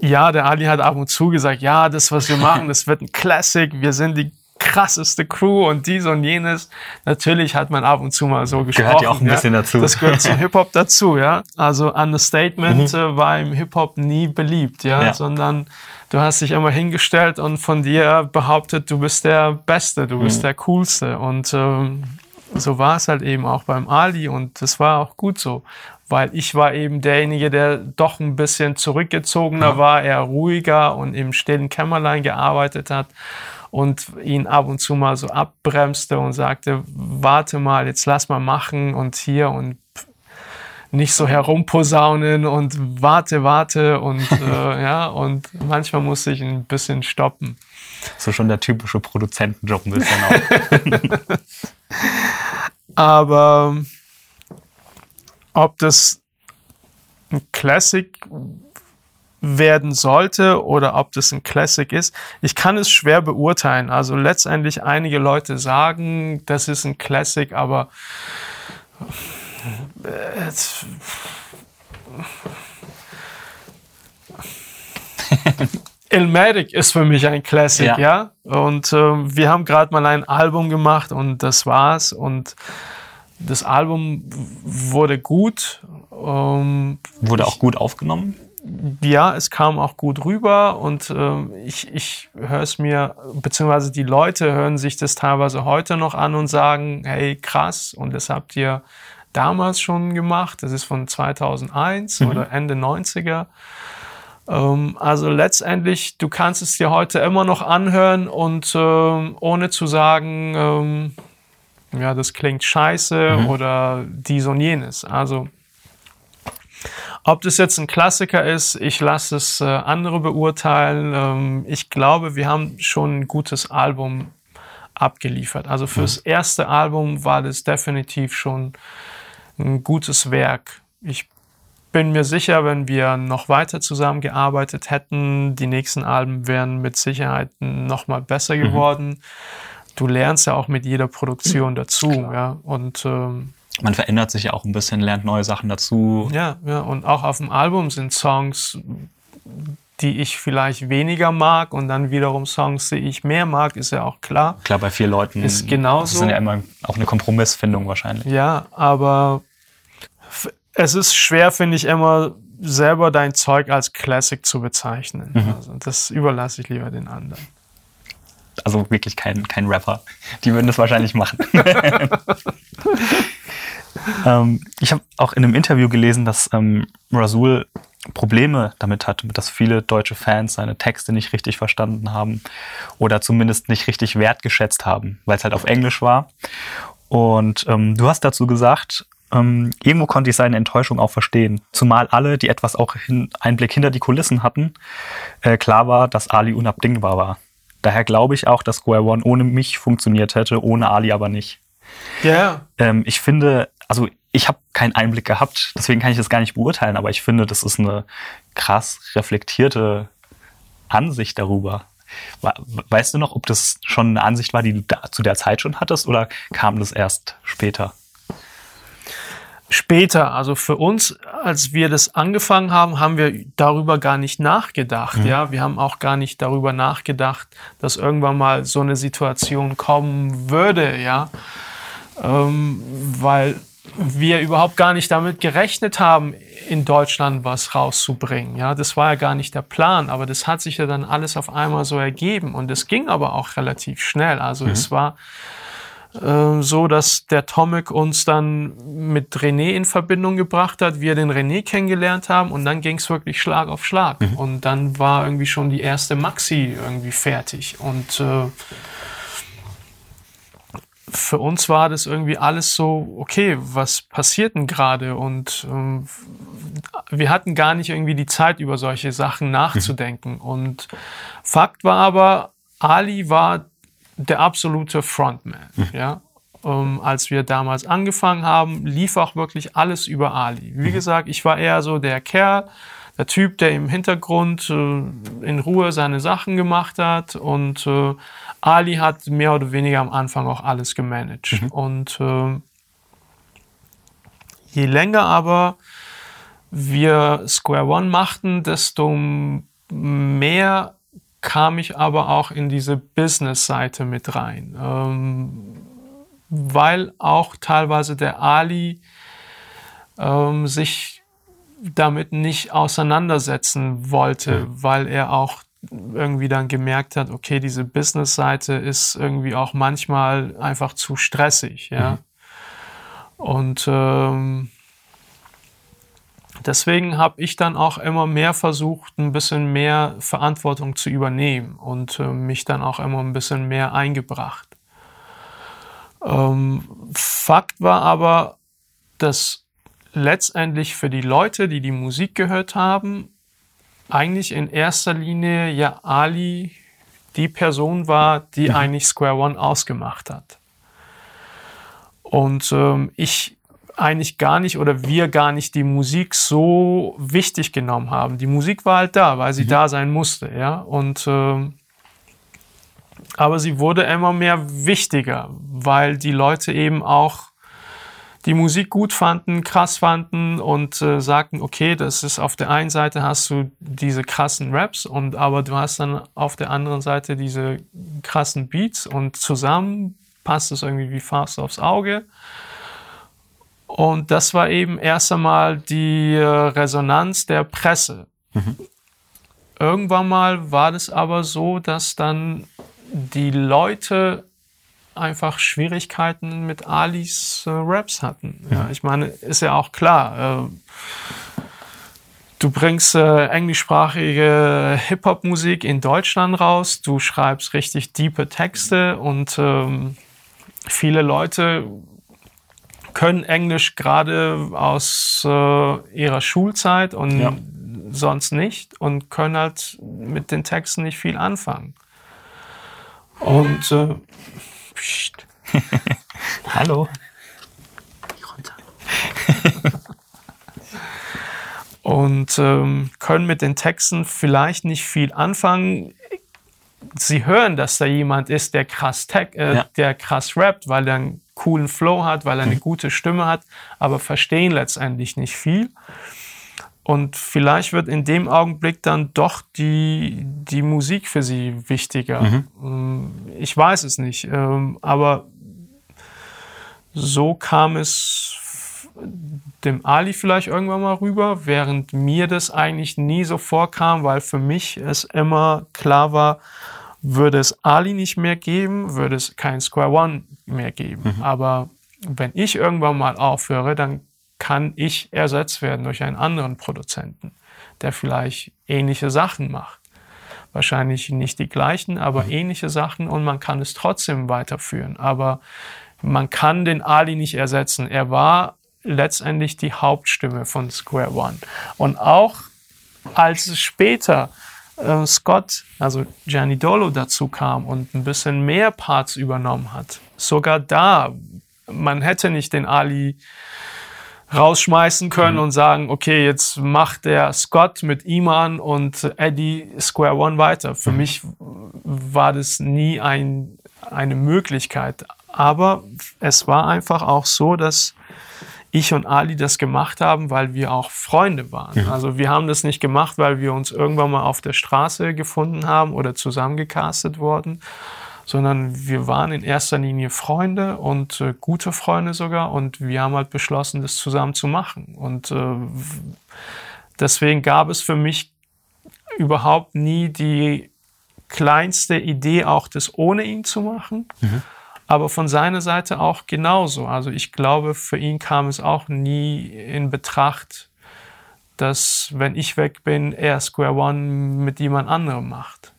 ja, der Ali hat ab und zu gesagt, ja, das, was wir machen, das wird ein Classic, wir sind die krasseste Crew und dies und jenes. Natürlich hat man ab und zu mal so gesprochen. Gehört ja auch ein bisschen dazu. Das gehört zum Hip-Hop dazu, ja. Also Understatement mhm. Äh, war im Hip-Hop nie beliebt, ja? ja, sondern du hast dich immer hingestellt und von dir behauptet, du bist der Beste, du bist mhm. der Coolste und ähm, so war es halt eben auch beim Ali und das war auch gut so weil ich war eben derjenige, der doch ein bisschen zurückgezogener ja. war, eher ruhiger und im stillen Kämmerlein gearbeitet hat und ihn ab und zu mal so abbremste und sagte, warte mal, jetzt lass mal machen und hier und nicht so herumposaunen und warte, warte und äh, ja, und manchmal musste ich ein bisschen stoppen. So schon der typische Produzentenjob ein bisschen auch. Aber ob das ein Classic werden sollte oder ob das ein Classic ist. Ich kann es schwer beurteilen. Also letztendlich einige Leute sagen, das ist ein Classic, aber äh, Ilmatic ist für mich ein Classic, ja. ja? Und äh, wir haben gerade mal ein Album gemacht und das war's. Und das Album wurde gut. Ähm, wurde auch gut aufgenommen? Ja, es kam auch gut rüber und ähm, ich, ich höre es mir, beziehungsweise die Leute hören sich das teilweise heute noch an und sagen, hey, krass, und das habt ihr damals schon gemacht. Das ist von 2001 mhm. oder Ende 90er. Ähm, also letztendlich, du kannst es dir heute immer noch anhören und ähm, ohne zu sagen, ähm, ja, das klingt scheiße mhm. oder dies und jenes. Also, ob das jetzt ein Klassiker ist, ich lasse es äh, andere beurteilen. Ähm, ich glaube, wir haben schon ein gutes Album abgeliefert. Also fürs mhm. erste Album war das definitiv schon ein gutes Werk. Ich bin mir sicher, wenn wir noch weiter zusammengearbeitet hätten, die nächsten Alben wären mit Sicherheit noch mal besser mhm. geworden. Mhm du lernst ja auch mit jeder Produktion dazu, Klar. ja. Und ähm, man verändert sich ja auch ein bisschen, lernt neue Sachen dazu. Ja, ja. Und auch auf dem Album sind Songs, die ich vielleicht weniger mag und dann wiederum Songs, die ich mehr mag, ist ja auch klar. Klar, bei vier Leuten ist genauso. Das ist ja immer auch eine Kompromissfindung wahrscheinlich. Ja, aber es ist schwer, finde ich, immer selber dein Zeug als Classic zu bezeichnen. Mhm. Also das überlasse ich lieber den anderen also wirklich kein, kein Rapper. Die würden das wahrscheinlich machen. ähm, ich habe auch in einem Interview gelesen, dass ähm, Rasul Probleme damit hat, dass viele deutsche Fans seine Texte nicht richtig verstanden haben oder zumindest nicht richtig wertgeschätzt haben, weil es halt auf Englisch war. Und ähm, du hast dazu gesagt, ähm, irgendwo konnte ich seine Enttäuschung auch verstehen. Zumal alle, die etwas auch hin, Einblick hinter die Kulissen hatten, äh, klar war, dass Ali unabdingbar war. Daher glaube ich auch, dass Square One ohne mich funktioniert hätte, ohne Ali aber nicht. Ja. Ähm, ich finde, also ich habe keinen Einblick gehabt, deswegen kann ich das gar nicht beurteilen, aber ich finde, das ist eine krass reflektierte Ansicht darüber. Weißt du noch, ob das schon eine Ansicht war, die du da, zu der Zeit schon hattest oder kam das erst später? Später, also für uns, als wir das angefangen haben, haben wir darüber gar nicht nachgedacht. Mhm. Ja, wir haben auch gar nicht darüber nachgedacht, dass irgendwann mal so eine Situation kommen würde. Ja, ähm, weil wir überhaupt gar nicht damit gerechnet haben, in Deutschland was rauszubringen. Ja, das war ja gar nicht der Plan, aber das hat sich ja dann alles auf einmal so ergeben und es ging aber auch relativ schnell. Also mhm. es war ähm, so, dass der Tomic uns dann mit René in Verbindung gebracht hat, wir den René kennengelernt haben und dann ging es wirklich Schlag auf Schlag. Mhm. Und dann war irgendwie schon die erste Maxi irgendwie fertig. Und äh, für uns war das irgendwie alles so, okay, was passiert denn gerade? Und ähm, wir hatten gar nicht irgendwie die Zeit, über solche Sachen nachzudenken. Mhm. Und Fakt war aber, Ali war der absolute Frontman. Mhm. Ja? Ähm, als wir damals angefangen haben, lief auch wirklich alles über Ali. Wie mhm. gesagt, ich war eher so der Kerl, der Typ, der im Hintergrund äh, in Ruhe seine Sachen gemacht hat und äh, Ali hat mehr oder weniger am Anfang auch alles gemanagt. Mhm. Und äh, je länger aber wir Square One machten, desto mehr kam ich aber auch in diese Business-Seite mit rein. Ähm, weil auch teilweise der Ali ähm, sich damit nicht auseinandersetzen wollte, weil er auch irgendwie dann gemerkt hat, okay, diese Business-Seite ist irgendwie auch manchmal einfach zu stressig, ja. Mhm. Und ähm, deswegen habe ich dann auch immer mehr versucht, ein bisschen mehr Verantwortung zu übernehmen und äh, mich dann auch immer ein bisschen mehr eingebracht. Ähm, Fakt war aber, dass letztendlich für die Leute, die die Musik gehört haben, eigentlich in erster Linie ja Ali die Person war, die mhm. eigentlich Square One ausgemacht hat. Und ähm, ich eigentlich gar nicht oder wir gar nicht die Musik so wichtig genommen haben. Die Musik war halt da, weil sie mhm. da sein musste, ja. Und ähm, aber sie wurde immer mehr wichtiger, weil die Leute eben auch die Musik gut fanden, krass fanden und äh, sagten, okay, das ist auf der einen Seite hast du diese krassen Raps und aber du hast dann auf der anderen Seite diese krassen Beats und zusammen passt es irgendwie wie Faust aufs Auge. Und das war eben erst einmal die äh, Resonanz der Presse. Mhm. Irgendwann mal war das aber so, dass dann die Leute einfach Schwierigkeiten mit Alis äh, Raps hatten. Ja, ich meine, ist ja auch klar. Äh, du bringst äh, englischsprachige Hip-Hop-Musik in Deutschland raus, du schreibst richtig diepe Texte und ähm, viele Leute können Englisch gerade aus äh, ihrer Schulzeit und ja. sonst nicht und können halt mit den Texten nicht viel anfangen. Und äh, Psst. Hallo. und ähm, können mit den Texten vielleicht nicht viel anfangen. Sie hören, dass da jemand ist, der krass, tech, äh, ja. der krass rappt, weil einen coolen Flow hat, weil er eine mhm. gute Stimme hat, aber verstehen letztendlich nicht viel. Und vielleicht wird in dem Augenblick dann doch die, die Musik für sie wichtiger. Mhm. Ähm, ich weiß es nicht. Ähm, aber so kam es dem Ali vielleicht irgendwann mal rüber, während mir das eigentlich nie so vorkam, weil für mich es immer klar war, würde es Ali nicht mehr geben, würde es kein Square One mehr geben. Mhm. Aber wenn ich irgendwann mal aufhöre, dann kann ich ersetzt werden durch einen anderen Produzenten, der vielleicht ähnliche Sachen macht. Wahrscheinlich nicht die gleichen, aber mhm. ähnliche Sachen und man kann es trotzdem weiterführen. Aber man kann den Ali nicht ersetzen. Er war letztendlich die Hauptstimme von Square One. Und auch als später äh, Scott, also Gianni Dolo dazu kam und ein bisschen mehr Parts übernommen hat, sogar da, man hätte nicht den Ali rausschmeißen können mhm. und sagen, okay, jetzt macht der Scott mit Iman und Eddie Square One weiter. Für mhm. mich war das nie ein, eine Möglichkeit. Aber es war einfach auch so, dass ich und Ali das gemacht haben, weil wir auch Freunde waren. Mhm. Also wir haben das nicht gemacht, weil wir uns irgendwann mal auf der Straße gefunden haben oder zusammengecastet wurden, sondern wir waren in erster Linie Freunde und äh, gute Freunde sogar und wir haben halt beschlossen, das zusammen zu machen. Und äh, deswegen gab es für mich überhaupt nie die kleinste Idee, auch das ohne ihn zu machen. Mhm. Aber von seiner Seite auch genauso. Also ich glaube, für ihn kam es auch nie in Betracht, dass wenn ich weg bin, er Square One mit jemand anderem macht.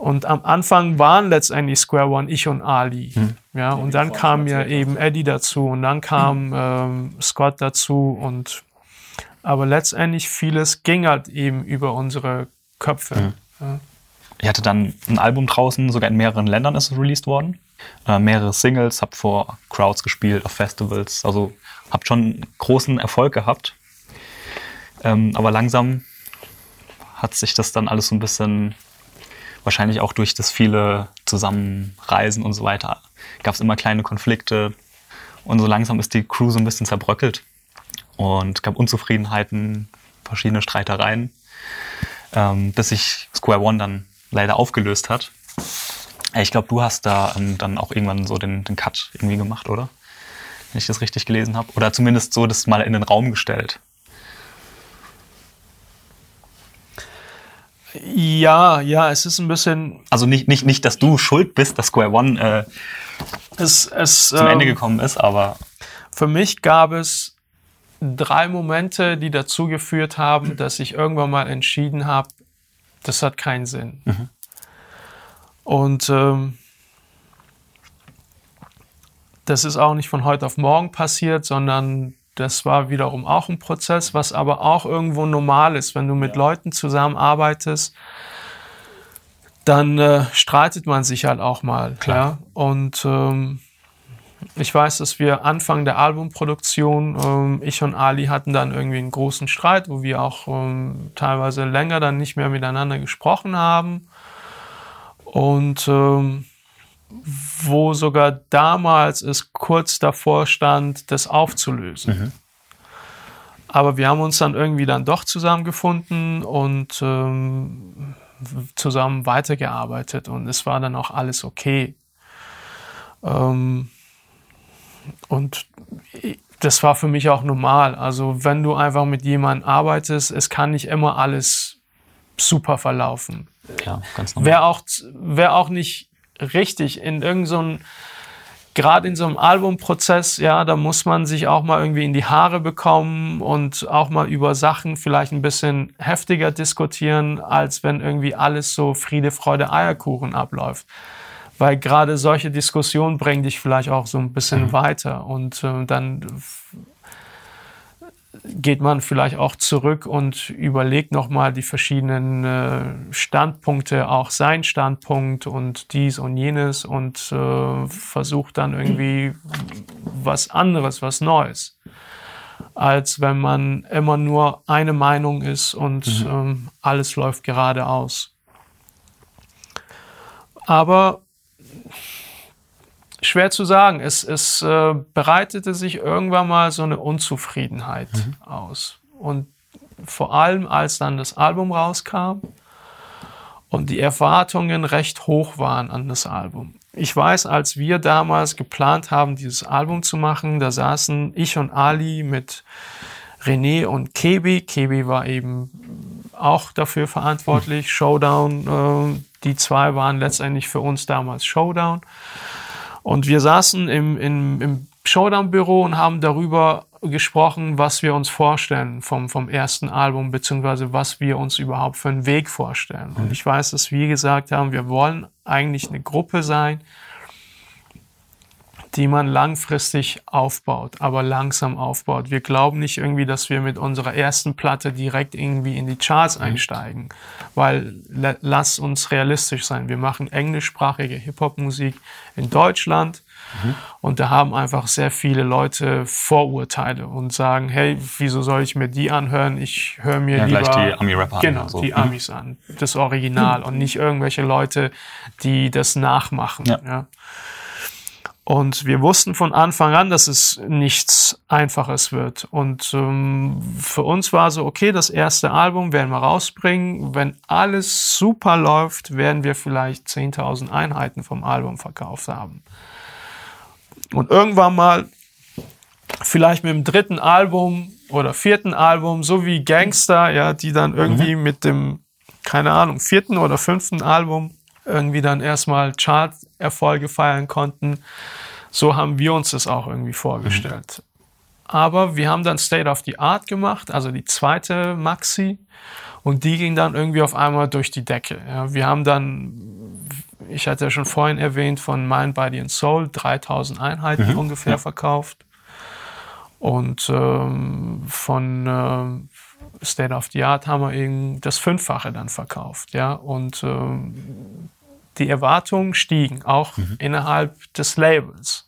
Und am Anfang waren letztendlich Square One ich und Ali. Hm. Ja, und dann kam ja eben Eddie dazu und dann kam ähm, Scott dazu und aber letztendlich vieles ging halt eben über unsere Köpfe. Hm. Ja. Ihr hatte dann ein Album draußen, sogar in mehreren Ländern ist es released worden. Äh, mehrere Singles, habt vor Crowds gespielt, auf Festivals. Also habt schon großen Erfolg gehabt. Ähm, aber langsam hat sich das dann alles so ein bisschen, wahrscheinlich auch durch das viele Zusammenreisen und so weiter, gab es immer kleine Konflikte. Und so langsam ist die Crew so ein bisschen zerbröckelt. Und gab Unzufriedenheiten, verschiedene Streitereien, ähm, bis sich Square One dann leider aufgelöst hat. Ich glaube, du hast da ähm, dann auch irgendwann so den, den Cut irgendwie gemacht, oder? Wenn ich das richtig gelesen habe. Oder zumindest so das mal in den Raum gestellt. Ja, ja, es ist ein bisschen. Also nicht, nicht, nicht dass du schuld bist, dass Square One äh, Es, es, zum Ende ähm, gekommen ist, aber Für mich gab es drei Momente, die dazu geführt haben, dass ich irgendwann mal entschieden habe, das hat keinen Sinn. Und ähm, das ist auch nicht von heute auf morgen passiert, sondern das war wiederum auch ein Prozess, was aber auch irgendwo normal ist. Wenn du mit Leuten zusammenarbeitest, dann äh, streitet man sich halt auch mal. Klar. Ja? Und ähm, ich weiß, dass wir Anfang der Albumproduktion, ähm, ich und Ali hatten dann irgendwie einen großen Streit, wo wir auch ähm, teilweise länger dann nicht mehr miteinander gesprochen haben. Und ähm, wo sogar damals es kurz davor stand, das aufzulösen. Aber wir haben uns dann irgendwie dann doch zusammengefunden und ähm, zusammen weitergearbeitet und es war dann auch alles okay. Ähm, und das war für mich auch normal. Also wenn du einfach mit jemandem arbeitest, es kann nicht immer alles super verlaufen. ja, ganz normal. Wäre auch, wär auch nicht richtig in irgendeinem, so gerade in so einem Albumprozess, ja, da muss man sich auch mal irgendwie in die Haare bekommen und auch mal über Sachen vielleicht ein bisschen heftiger diskutieren, als wenn irgendwie alles so Friede, Freude, Eierkuchen abläuft. Weil gerade solche Diskussionen bringen dich vielleicht auch so ein bisschen weiter und äh, dann geht man vielleicht auch zurück und überlegt nochmal die verschiedenen äh, Standpunkte, auch sein Standpunkt und dies und jenes und äh, versucht dann irgendwie was anderes, was Neues, als wenn man immer nur eine Meinung ist und ähm, alles läuft geradeaus. Aber schwer zu sagen. Es, es äh, bereitete sich irgendwann mal so eine Unzufriedenheit aus. Und vor allem, als dann das Album rauskam und die Erwartungen recht hoch waren an das Album. Ich weiß, als wir damals geplant haben, dieses Album zu machen, da saßen ich und Ali mit René und Kebi. Kebi war eben auch dafür verantwortlich. Showdown, äh, die zwei waren letztendlich für uns damals Showdown. Und wir saßen im, im, im Showdown-Büro und haben darüber gesprochen, was wir uns vorstellen vom, vom ersten Album, beziehungsweise was wir uns überhaupt für einen Weg vorstellen. Und ich weiß, dass wir gesagt haben, wir wollen eigentlich eine Gruppe sein, die man langfristig aufbaut, aber langsam aufbaut. Wir glauben nicht irgendwie, dass wir mit unserer ersten Platte direkt irgendwie in die Charts einsteigen, weil la- lass uns realistisch sein. Wir machen englischsprachige Hip-Hop-Musik in Deutschland und da haben einfach sehr viele Leute Vorurteile und sagen, hey, wieso soll ich mir die anhören? Ich höre mir Ja, lieber gleich die Ami-Rapper an genau, und so. die Mhm. Amis an, das Original und nicht irgendwelche Leute, die das nachmachen. Ja. ja. Und wir wussten von Anfang an, dass es nichts Einfaches wird. Und ähm, für uns war so, okay, das erste Album werden wir rausbringen. Wenn alles super läuft, werden wir vielleicht 10.000 Einheiten vom Album verkauft haben. Und irgendwann mal, vielleicht mit dem dritten Album oder vierten Album, so wie Gangster, ja, die dann irgendwie mit dem, keine Ahnung, vierten oder fünften Album irgendwie dann erstmal Chart-Erfolge feiern konnten. So haben wir uns das auch irgendwie vorgestellt. Aber wir haben dann State of the Art gemacht, also die zweite Maxi. Und die ging dann irgendwie auf einmal durch die Decke. Ja, wir haben dann, ich hatte ja schon vorhin erwähnt, von Mind, Body and Soul 3000 Einheiten mhm. ungefähr verkauft. Und ähm, von äh, State of the Art haben wir eben das Fünffache dann verkauft. Ja? Und ähm, die Erwartungen stiegen, auch mhm. innerhalb des Labels.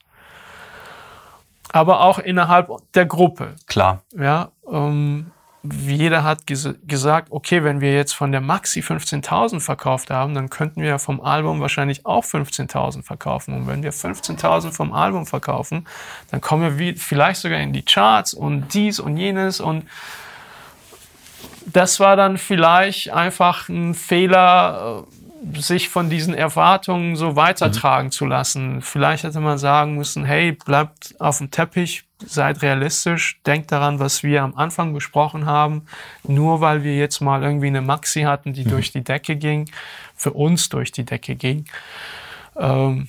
Aber auch innerhalb der Gruppe. Klar. Ja, ähm, jeder hat ges gesagt, okay, wenn wir jetzt von der Maxi 15.000 verkauft haben, dann könnten wir vom Album wahrscheinlich auch 15.000 verkaufen. Und wenn wir 15.000 vom Album verkaufen, dann kommen wir vielleicht sogar in die Charts und dies und jenes. Und das war dann vielleicht einfach ein Fehler, äh, sich von diesen Erwartungen so weitertragen mhm. zu lassen. Vielleicht hätte man sagen müssen, hey, bleibt auf dem Teppich, seid realistisch, denkt daran, was wir am Anfang besprochen haben. Nur weil wir jetzt mal irgendwie eine Maxi hatten, die mhm. durch die Decke ging, für uns durch die Decke ging, ähm,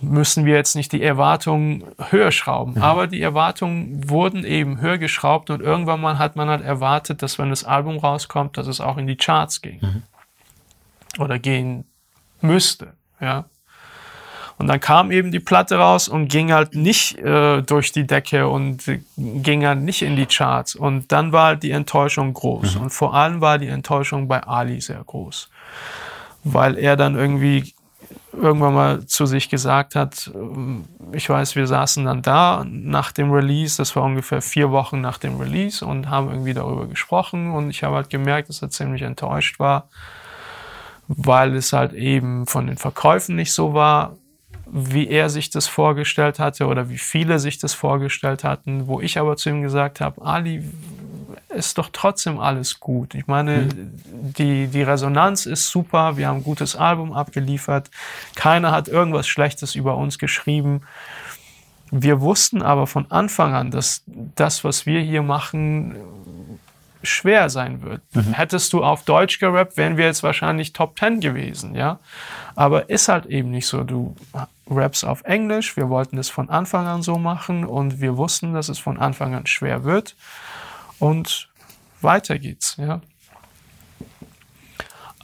müssen wir jetzt nicht die Erwartungen höher schrauben. Mhm. Aber die Erwartungen wurden eben höher geschraubt und irgendwann mal hat man halt erwartet, dass wenn das Album rauskommt, dass es auch in die Charts ging. Oder gehen müsste. Ja. Und dann kam eben die Platte raus und ging halt nicht äh, durch die Decke und ging halt nicht in die Charts. Und dann war halt die Enttäuschung groß. Mhm. Und vor allem war die Enttäuschung bei Ali sehr groß. Weil er dann irgendwie irgendwann mal zu sich gesagt hat, ähm, ich weiß, wir saßen dann da nach dem Release, das war ungefähr vier Wochen nach dem Release und haben irgendwie darüber gesprochen und ich habe halt gemerkt, dass er ziemlich enttäuscht war weil es halt eben von den Verkäufen nicht so war, wie er sich das vorgestellt hatte oder wie viele sich das vorgestellt hatten, wo ich aber zu ihm gesagt habe, Ali, ist doch trotzdem alles gut. Ich meine, mhm. die, die Resonanz ist super, wir haben ein gutes Album abgeliefert, keiner hat irgendwas Schlechtes über uns geschrieben. Wir wussten aber von Anfang an, dass das, was wir hier machen, schwer sein wird. Mhm. Hättest du auf Deutsch gerappt, wären wir jetzt wahrscheinlich Top 10 gewesen, ja. Aber ist halt eben nicht so. Du raps auf Englisch. Wir wollten das von Anfang an so machen und wir wussten, dass es von Anfang an schwer wird. Und weiter geht's, ja.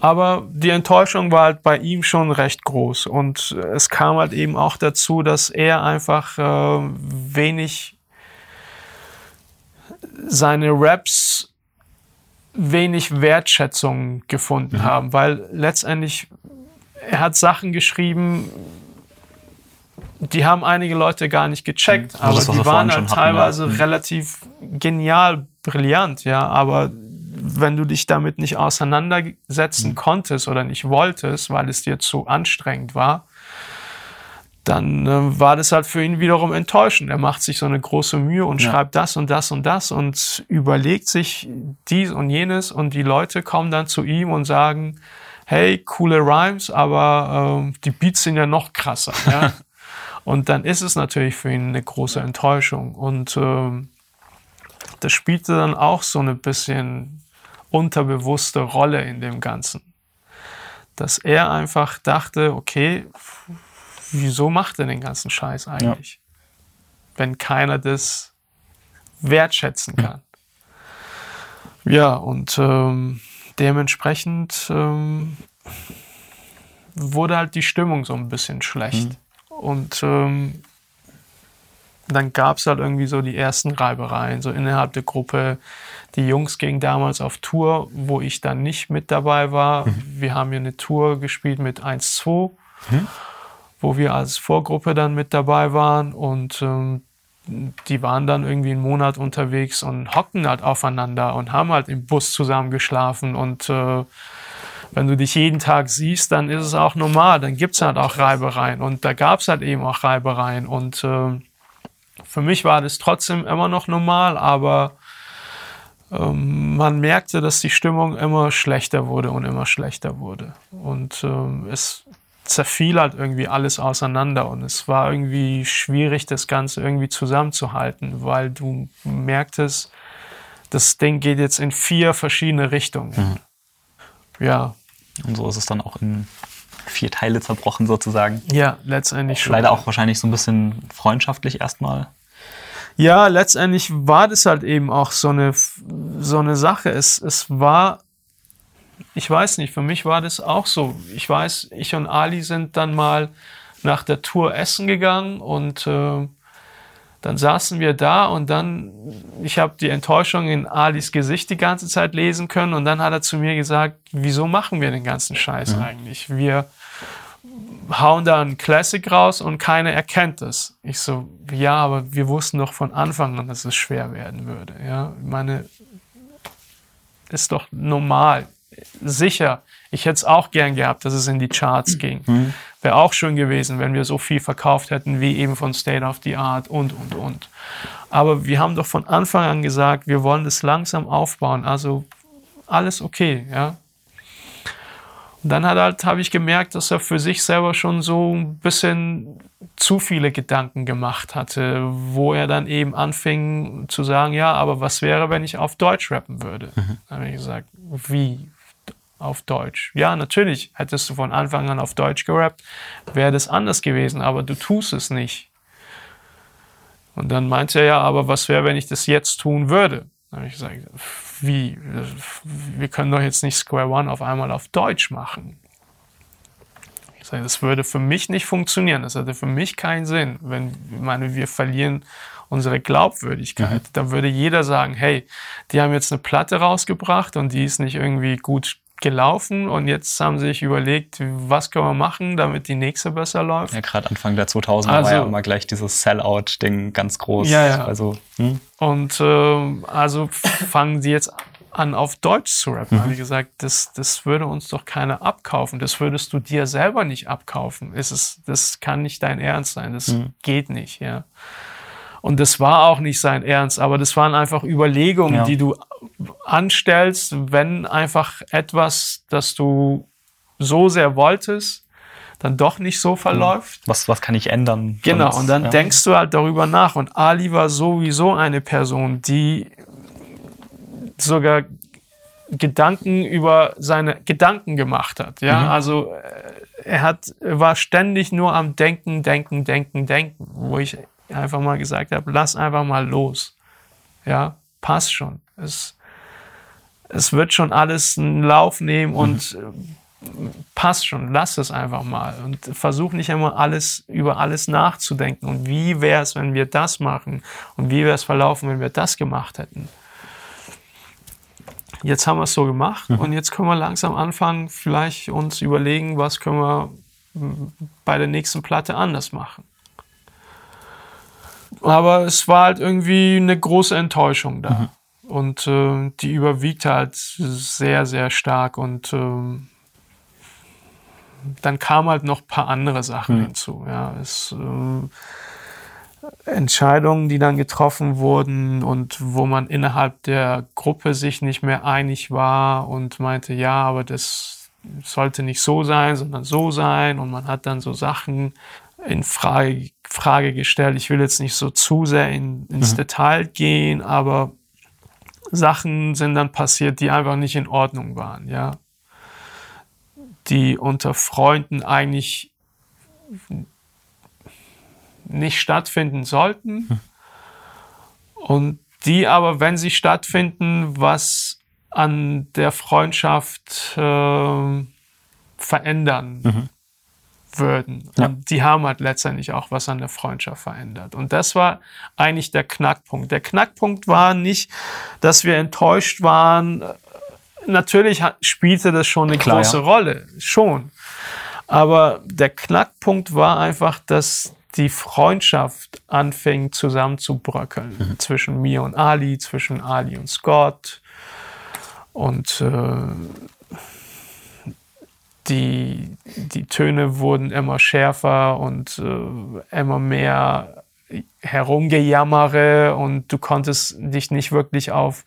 Aber die Enttäuschung war halt bei ihm schon recht groß. Und es kam halt eben auch dazu, dass er einfach äh, wenig seine Raps wenig Wertschätzung gefunden mhm. haben, weil letztendlich er hat Sachen geschrieben, die haben einige Leute gar nicht gecheckt, mhm. aber das, die waren halt teilweise hatten, ja. relativ genial, brillant, ja, aber wenn du dich damit nicht auseinandersetzen mhm. konntest oder nicht wolltest, weil es dir zu anstrengend war, dann äh, war das halt für ihn wiederum enttäuschend. Er macht sich so eine große Mühe und ja. schreibt das und das und das und überlegt sich dies und jenes und die Leute kommen dann zu ihm und sagen, hey, coole Rhymes, aber äh, die Beats sind ja noch krasser. Ja? und dann ist es natürlich für ihn eine große Enttäuschung und äh, das spielte dann auch so eine bisschen unterbewusste Rolle in dem Ganzen. Dass er einfach dachte, okay, wieso macht er den ganzen Scheiß eigentlich? Ja. Wenn keiner das wertschätzen kann. Ja, ja und ähm, dementsprechend ähm, wurde halt die Stimmung so ein bisschen schlecht. Mhm. Und ähm, dann gab es halt irgendwie so die ersten Reibereien, so innerhalb der Gruppe. Die Jungs gingen damals auf Tour, wo ich dann nicht mit dabei war. Mhm. Wir haben hier eine Tour gespielt mit 1-2. Mhm wo wir als Vorgruppe dann mit dabei waren und ähm, die waren dann irgendwie einen Monat unterwegs und hocken halt aufeinander und haben halt im Bus zusammen geschlafen und äh, wenn du dich jeden Tag siehst, dann ist es auch normal, dann gibt es halt auch Reibereien und da gab es halt eben auch Reibereien und äh, für mich war das trotzdem immer noch normal, aber ähm, man merkte, dass die Stimmung immer schlechter wurde und immer schlechter wurde und ähm, es zerfiel halt irgendwie alles auseinander und es war irgendwie schwierig, das Ganze irgendwie zusammenzuhalten, weil du merktest, das Ding geht jetzt in vier verschiedene Richtungen. Mhm. Ja. Und so ist es dann auch in vier Teile zerbrochen sozusagen. Ja, letztendlich schon. Leider auch wahrscheinlich so ein bisschen freundschaftlich erstmal. Ja, letztendlich war das halt eben auch so eine, so eine Sache. Es, es war, ich weiß nicht, für mich war das auch so. Ich weiß, ich und Ali sind dann mal nach der Tour essen gegangen und äh, dann saßen wir da und dann, ich habe die Enttäuschung in Alis Gesicht die ganze Zeit lesen können und dann hat er zu mir gesagt, wieso machen wir den ganzen Scheiß mhm. eigentlich? Wir hauen da ein Classic raus und keiner erkennt es. Ich so, ja, aber wir wussten doch von Anfang an, dass es schwer werden würde. Ja, ich meine, ist doch normal. Sicher, ich hätte es auch gern gehabt, dass es in die Charts ging. Mhm. Wäre auch schön gewesen, wenn wir so viel verkauft hätten wie eben von State of the Art und, und, und. Aber wir haben doch von Anfang an gesagt, wir wollen das langsam aufbauen. Also alles okay, ja. Und dann hat halt, habe ich gemerkt, dass er für sich selber schon so ein bisschen zu viele Gedanken gemacht hatte, wo er dann eben anfing zu sagen, ja, aber was wäre, wenn ich auf Deutsch rappen würde? Mhm. Dann habe ich gesagt, wie auf Deutsch? Ja, natürlich hättest du von Anfang an auf Deutsch gerappt, wäre das anders gewesen, aber du tust es nicht. Und dann meinte er ja, aber was wäre, wenn ich das jetzt tun würde? Dann habe ich gesagt, wie? Wir können doch jetzt nicht Square One auf einmal auf Deutsch machen. Ich sage, das würde für mich nicht funktionieren. Das hätte für mich keinen Sinn. Wenn, ich meine, wir verlieren unsere Glaubwürdigkeit. Mhm. Dann würde jeder sagen, hey, die haben jetzt eine Platte rausgebracht und die ist nicht irgendwie gut gelaufen und jetzt haben sie sich überlegt, was können wir machen, damit die nächste besser läuft. Ja, gerade Anfang der 2000er also, war ja immer gleich dieses Sellout-Ding ganz groß. Ja, ja. Also, hm. Und äh, also fangen sie jetzt an, auf Deutsch zu rappen. Mhm. Habe ich gesagt, das, das würde uns doch keiner abkaufen. Das würdest du dir selber nicht abkaufen. Es ist, das kann nicht dein Ernst sein. Das mhm. geht nicht, ja. Und das war auch nicht sein Ernst, aber das waren einfach Überlegungen, ja. die du anstellst, wenn einfach etwas, das du so sehr wolltest, dann doch nicht so verläuft. Was, was kann ich ändern? Genau, sonst, und dann ja. denkst du halt darüber nach. Und Ali war sowieso eine Person, die sogar Gedanken über seine Gedanken gemacht hat. Ja, mhm. also äh, er hat, war ständig nur am Denken, Denken, Denken, Denken, wo ich einfach mal gesagt habe, lass einfach mal los. Ja, passt schon. Es, es wird schon alles einen Lauf nehmen mhm. und mhm. passt schon. Lass es einfach mal und versuch nicht immer alles über alles nachzudenken. Und wie wäre es, wenn wir das machen? Und wie wäre es verlaufen, wenn wir das gemacht hätten? Jetzt haben wir es so gemacht mhm. und jetzt können wir langsam anfangen, vielleicht uns überlegen, was können wir bei der nächsten Platte anders machen. Aber es war halt irgendwie eine große Enttäuschung da. Mhm. Und äh, die überwiegt halt sehr, sehr stark. Und äh, dann kamen halt noch ein paar andere Sachen mhm. hinzu. Ja, es, äh, Entscheidungen, die dann getroffen wurden und wo man innerhalb der Gruppe sich nicht mehr einig war und meinte, ja, aber das sollte nicht so sein, sondern so sein. Und man hat dann so Sachen in Frage, Frage gestellt. Ich will jetzt nicht so zu sehr in, ins mhm. Detail gehen, aber Sachen sind dann passiert, die einfach nicht in Ordnung waren, ja. Die unter Freunden eigentlich nicht stattfinden sollten. Mhm. Und die aber, wenn sie stattfinden, was an der Freundschaft äh, verändern. Mhm würden. Ja. Und die haben halt letztendlich auch was an der Freundschaft verändert. Und das war eigentlich der Knackpunkt. Der Knackpunkt war nicht, dass wir enttäuscht waren. Natürlich spielte das schon eine Klar, große ja. Rolle, schon. Aber der Knackpunkt war einfach, dass die Freundschaft anfing zusammenzubröckeln mhm. zwischen mir und Ali, zwischen Ali und Scott. Und äh, die, die Töne wurden immer schärfer und äh, immer mehr herumgejammere und du konntest dich nicht wirklich auf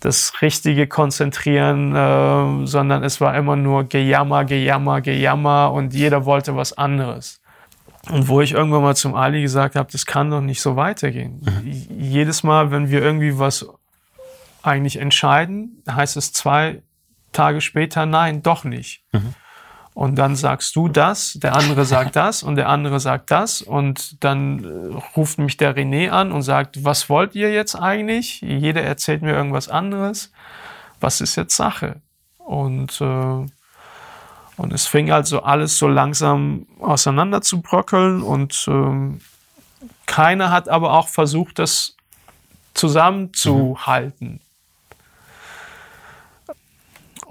das Richtige konzentrieren, äh, sondern es war immer nur Gejammer, Gejammer, Gejammer und jeder wollte was anderes. Und wo ich irgendwann mal zum Ali gesagt habe, das kann doch nicht so weitergehen. Mhm. Jedes Mal, wenn wir irgendwie was eigentlich entscheiden, heißt es zwei Tage später, nein, doch nicht. Mhm. Und dann sagst du das, der andere sagt das und der andere sagt das und dann äh, ruft mich der René an und sagt, was wollt ihr jetzt eigentlich? Jeder erzählt mir irgendwas anderes. Was ist jetzt Sache? Und, äh, und es fing also alles so langsam auseinander zu bröckeln und ähm, keiner hat aber auch versucht, das zusammenzuhalten.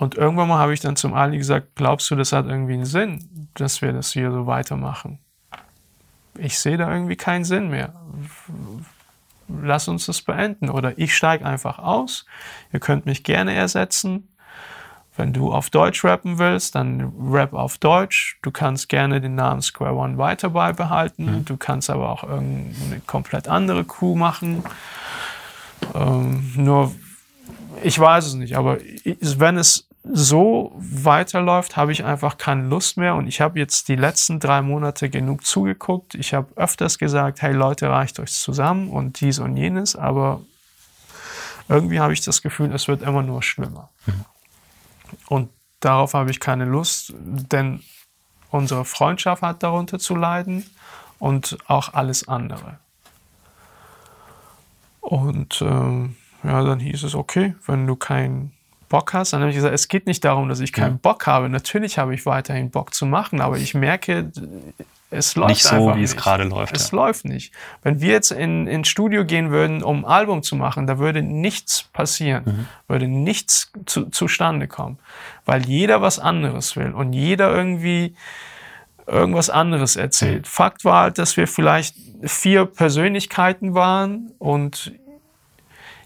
Und irgendwann mal habe ich dann zum Ali gesagt, glaubst du, das hat irgendwie einen Sinn, dass wir das hier so weitermachen? Ich sehe da irgendwie keinen Sinn mehr. Lass uns das beenden. Oder ich steige einfach aus. Ihr könnt mich gerne ersetzen. Wenn du auf Deutsch rappen willst, dann rap auf Deutsch. Du kannst gerne den Namen Square One weiter beibehalten. Mhm. Du kannst aber auch irgendeine komplett andere Crew machen. Ähm, nur, ich weiß es nicht, aber wenn es so weiterläuft, habe ich einfach keine Lust mehr und ich habe jetzt die letzten drei Monate genug zugeguckt. Ich habe öfters gesagt, hey Leute, reicht euch zusammen und dies und jenes, aber irgendwie habe ich das Gefühl, es wird immer nur schlimmer. Mhm. Und darauf habe ich keine Lust, denn unsere Freundschaft hat darunter zu leiden und auch alles andere. Und äh, ja, dann hieß es, okay, wenn du kein Bock hast, dann habe ich gesagt, es geht nicht darum, dass ich keinen Bock habe. Natürlich habe ich weiterhin Bock zu machen, aber ich merke, es läuft nicht so, wie nicht. es gerade läuft. Es ja. läuft nicht. Wenn wir jetzt in ins Studio gehen würden, um ein Album zu machen, da würde nichts passieren, mhm. würde nichts zu, zustande kommen, weil jeder was anderes will und jeder irgendwie irgendwas anderes erzählt. Mhm. Fakt war halt, dass wir vielleicht vier Persönlichkeiten waren und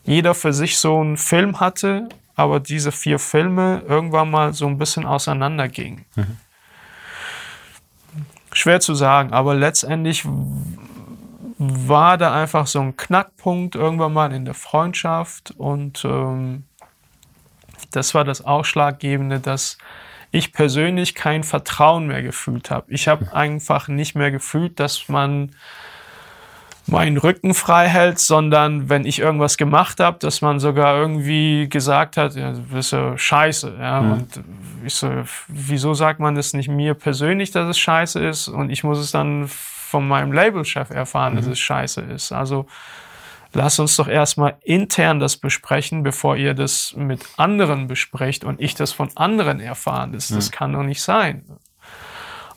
jeder für sich so einen Film hatte aber diese vier Filme irgendwann mal so ein bisschen auseinandergingen. Mhm. Schwer zu sagen, aber letztendlich war da einfach so ein Knackpunkt irgendwann mal in der Freundschaft und ähm, das war das Ausschlaggebende, dass ich persönlich kein Vertrauen mehr gefühlt habe. Ich habe einfach nicht mehr gefühlt, dass man meinen Rücken frei hält, sondern wenn ich irgendwas gemacht habe, dass man sogar irgendwie gesagt hat, ja, du bist ja scheiße. Ja? Mhm. Und ich so, wieso sagt man das nicht mir persönlich, dass es scheiße ist und ich muss es dann von meinem Labelchef erfahren, mhm. dass es scheiße ist. Also lass uns doch erstmal intern das besprechen, bevor ihr das mit anderen besprecht und ich das von anderen erfahren. Das, mhm. das kann doch nicht sein.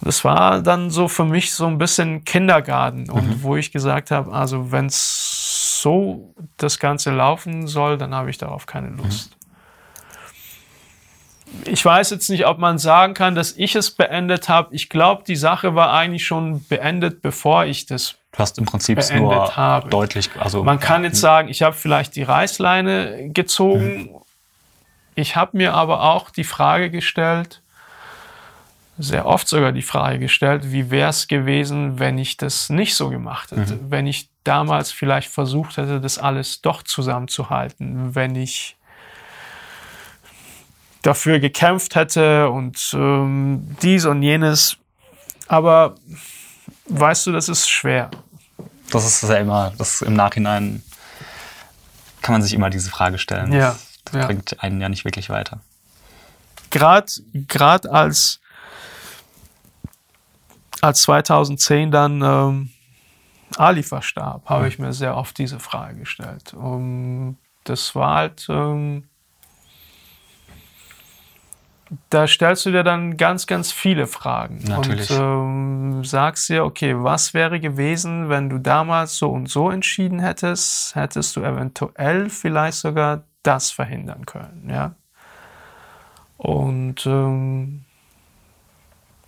Das war dann so für mich so ein bisschen Kindergarten und mhm. wo ich gesagt habe, also wenn es so das Ganze laufen soll, dann habe ich darauf keine Lust. Mhm. Ich weiß jetzt nicht, ob man sagen kann, dass ich es beendet habe. Ich glaube, die Sache war eigentlich schon beendet, bevor ich das Du hast im Prinzip nur habe. deutlich, also man kann jetzt sagen, ich habe vielleicht die Reißleine gezogen. Mhm. Ich habe mir aber auch die Frage gestellt, sehr oft sogar die Frage gestellt, wie wäre es gewesen, wenn ich das nicht so gemacht hätte, mhm. wenn ich damals vielleicht versucht hätte, das alles doch zusammenzuhalten, wenn ich dafür gekämpft hätte und ähm, dies und jenes. Aber weißt du, das ist schwer. Das ist ja immer, das im Nachhinein kann man sich immer diese Frage stellen. Ja, das, das ja. bringt einen ja nicht wirklich weiter. Gerade als als 2010 dann ähm, Ali verstarb, habe ich mir sehr oft diese Frage gestellt. Um, das war halt, ähm, da stellst du dir dann ganz, ganz viele Fragen. Natürlich. Und ähm, sagst dir, okay, was wäre gewesen, wenn du damals so und so entschieden hättest? Hättest du eventuell vielleicht sogar das verhindern können, ja? Und ähm,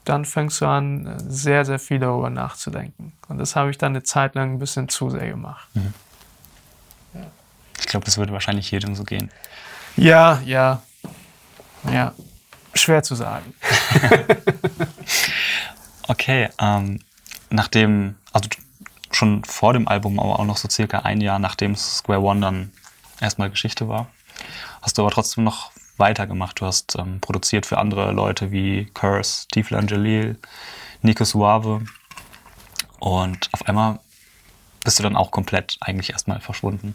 dann fängst du an, sehr, sehr viel darüber nachzudenken. Und das habe ich dann eine Zeit lang ein bisschen zu sehr gemacht. Mhm. Ich glaube, das würde wahrscheinlich jedem so gehen. Ja, ja. Ja. Schwer zu sagen. okay, ähm, nachdem, also schon vor dem Album, aber auch noch so circa ein Jahr nachdem Square One dann erstmal Geschichte war, hast du aber trotzdem noch weitergemacht. Du hast ähm, produziert für andere Leute wie Curse, Tiflan Jalil, Nico Suave. Und auf einmal bist du dann auch komplett eigentlich erstmal verschwunden.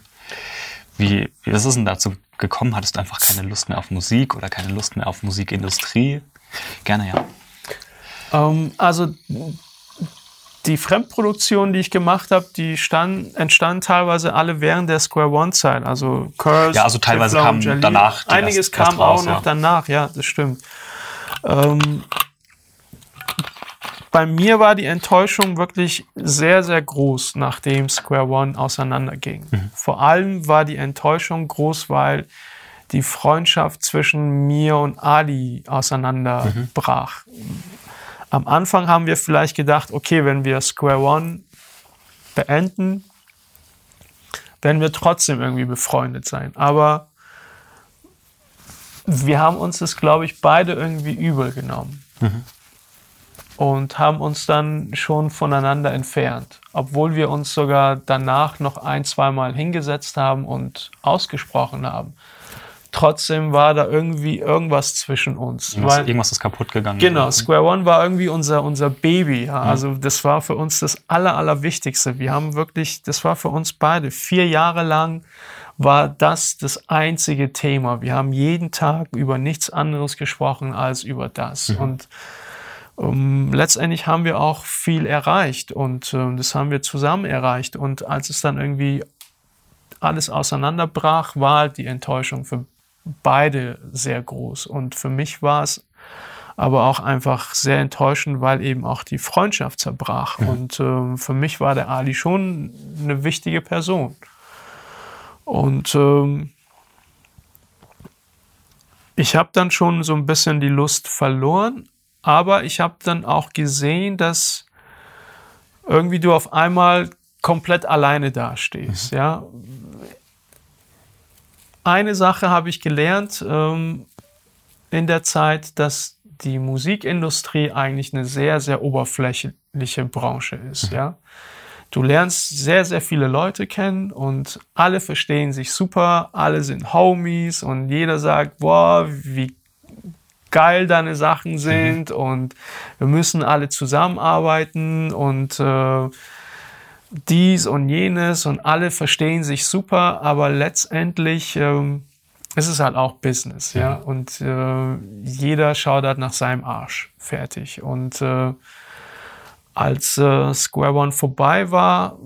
Wie, wie ist denn dazu gekommen? Hattest du einfach keine Lust mehr auf Musik oder keine Lust mehr auf Musikindustrie? Gerne, ja. Ähm, also die Fremdproduktionen, die ich gemacht habe, die stand, entstanden teilweise alle während der Square One-Zeit. Also Curse, Ja, also teilweise Teflon, kam Jelly. danach die Einiges erst- kam erst raus, auch noch ja. danach, ja, das stimmt. Ähm, bei mir war die Enttäuschung wirklich sehr, sehr groß, nachdem Square One auseinanderging. Mhm. Vor allem war die Enttäuschung groß, weil die Freundschaft zwischen mir und Ali auseinanderbrach. Am Anfang haben wir vielleicht gedacht, okay, wenn wir Square One beenden, werden wir trotzdem irgendwie befreundet sein. Aber wir haben uns das, glaube ich, beide irgendwie übel genommen. Und haben uns dann schon voneinander entfernt. Obwohl wir uns sogar danach noch ein, zweimal hingesetzt haben und ausgesprochen haben. Trotzdem war da irgendwie irgendwas zwischen uns. Irgendwas, weil- irgendwas ist kaputt gegangen. Genau, Square One war irgendwie unser, unser Baby. Ja. Also das war für uns das Aller, Allerwichtigste. Wir haben wirklich, das war für uns beide. Vier Jahre lang war das das einzige Thema. Wir haben jeden Tag über nichts anderes gesprochen als über das. Und ähm, letztendlich haben wir auch viel erreicht und ähm, das haben wir zusammen erreicht. Und als es dann irgendwie alles auseinanderbrach, war halt die Enttäuschung für beide sehr groß. Und für mich war es aber auch einfach sehr enttäuschend, weil eben auch die Freundschaft zerbrach. Und ähm, für mich war der Ali schon eine wichtige Person. Und ähm, ich habe dann schon so ein bisschen die Lust verloren, aber ich habe dann auch gesehen, dass irgendwie du auf einmal komplett alleine dastehst. Ja, eine Sache habe ich gelernt ähm, in der Zeit, dass die Musikindustrie eigentlich eine sehr, sehr oberflächliche Branche ist. Ja? Du lernst sehr, sehr viele Leute kennen und alle verstehen sich super, alle sind Homies und jeder sagt, boah, wie geil deine Sachen sind und wir müssen alle zusammenarbeiten und äh, dies und jenes und alle verstehen sich super, aber letztendlich ähm, ist es halt auch Business, ja. Und äh, jeder schaut halt nach seinem Arsch. Fertig. Und äh, als äh, Square One vorbei war,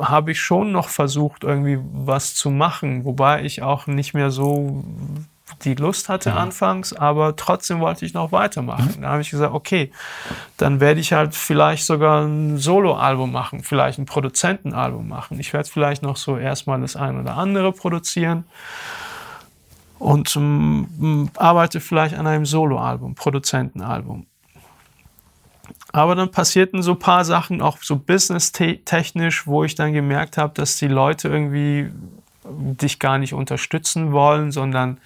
habe ich schon noch versucht, irgendwie was zu machen, wobei ich auch nicht mehr so die Lust hatte anfangs, aber trotzdem wollte ich noch weitermachen. Da habe ich gesagt, okay, dann werde ich halt vielleicht sogar ein Soloalbum machen, vielleicht ein Produzentenalbum machen. Ich werde vielleicht noch so erstmal das ein oder andere produzieren und ähm, arbeite vielleicht an einem Soloalbum, Produzentenalbum. Aber dann passierten so ein paar Sachen, auch so business-technisch, wo ich dann gemerkt habe, dass die Leute irgendwie dich gar nicht unterstützen wollen, sondern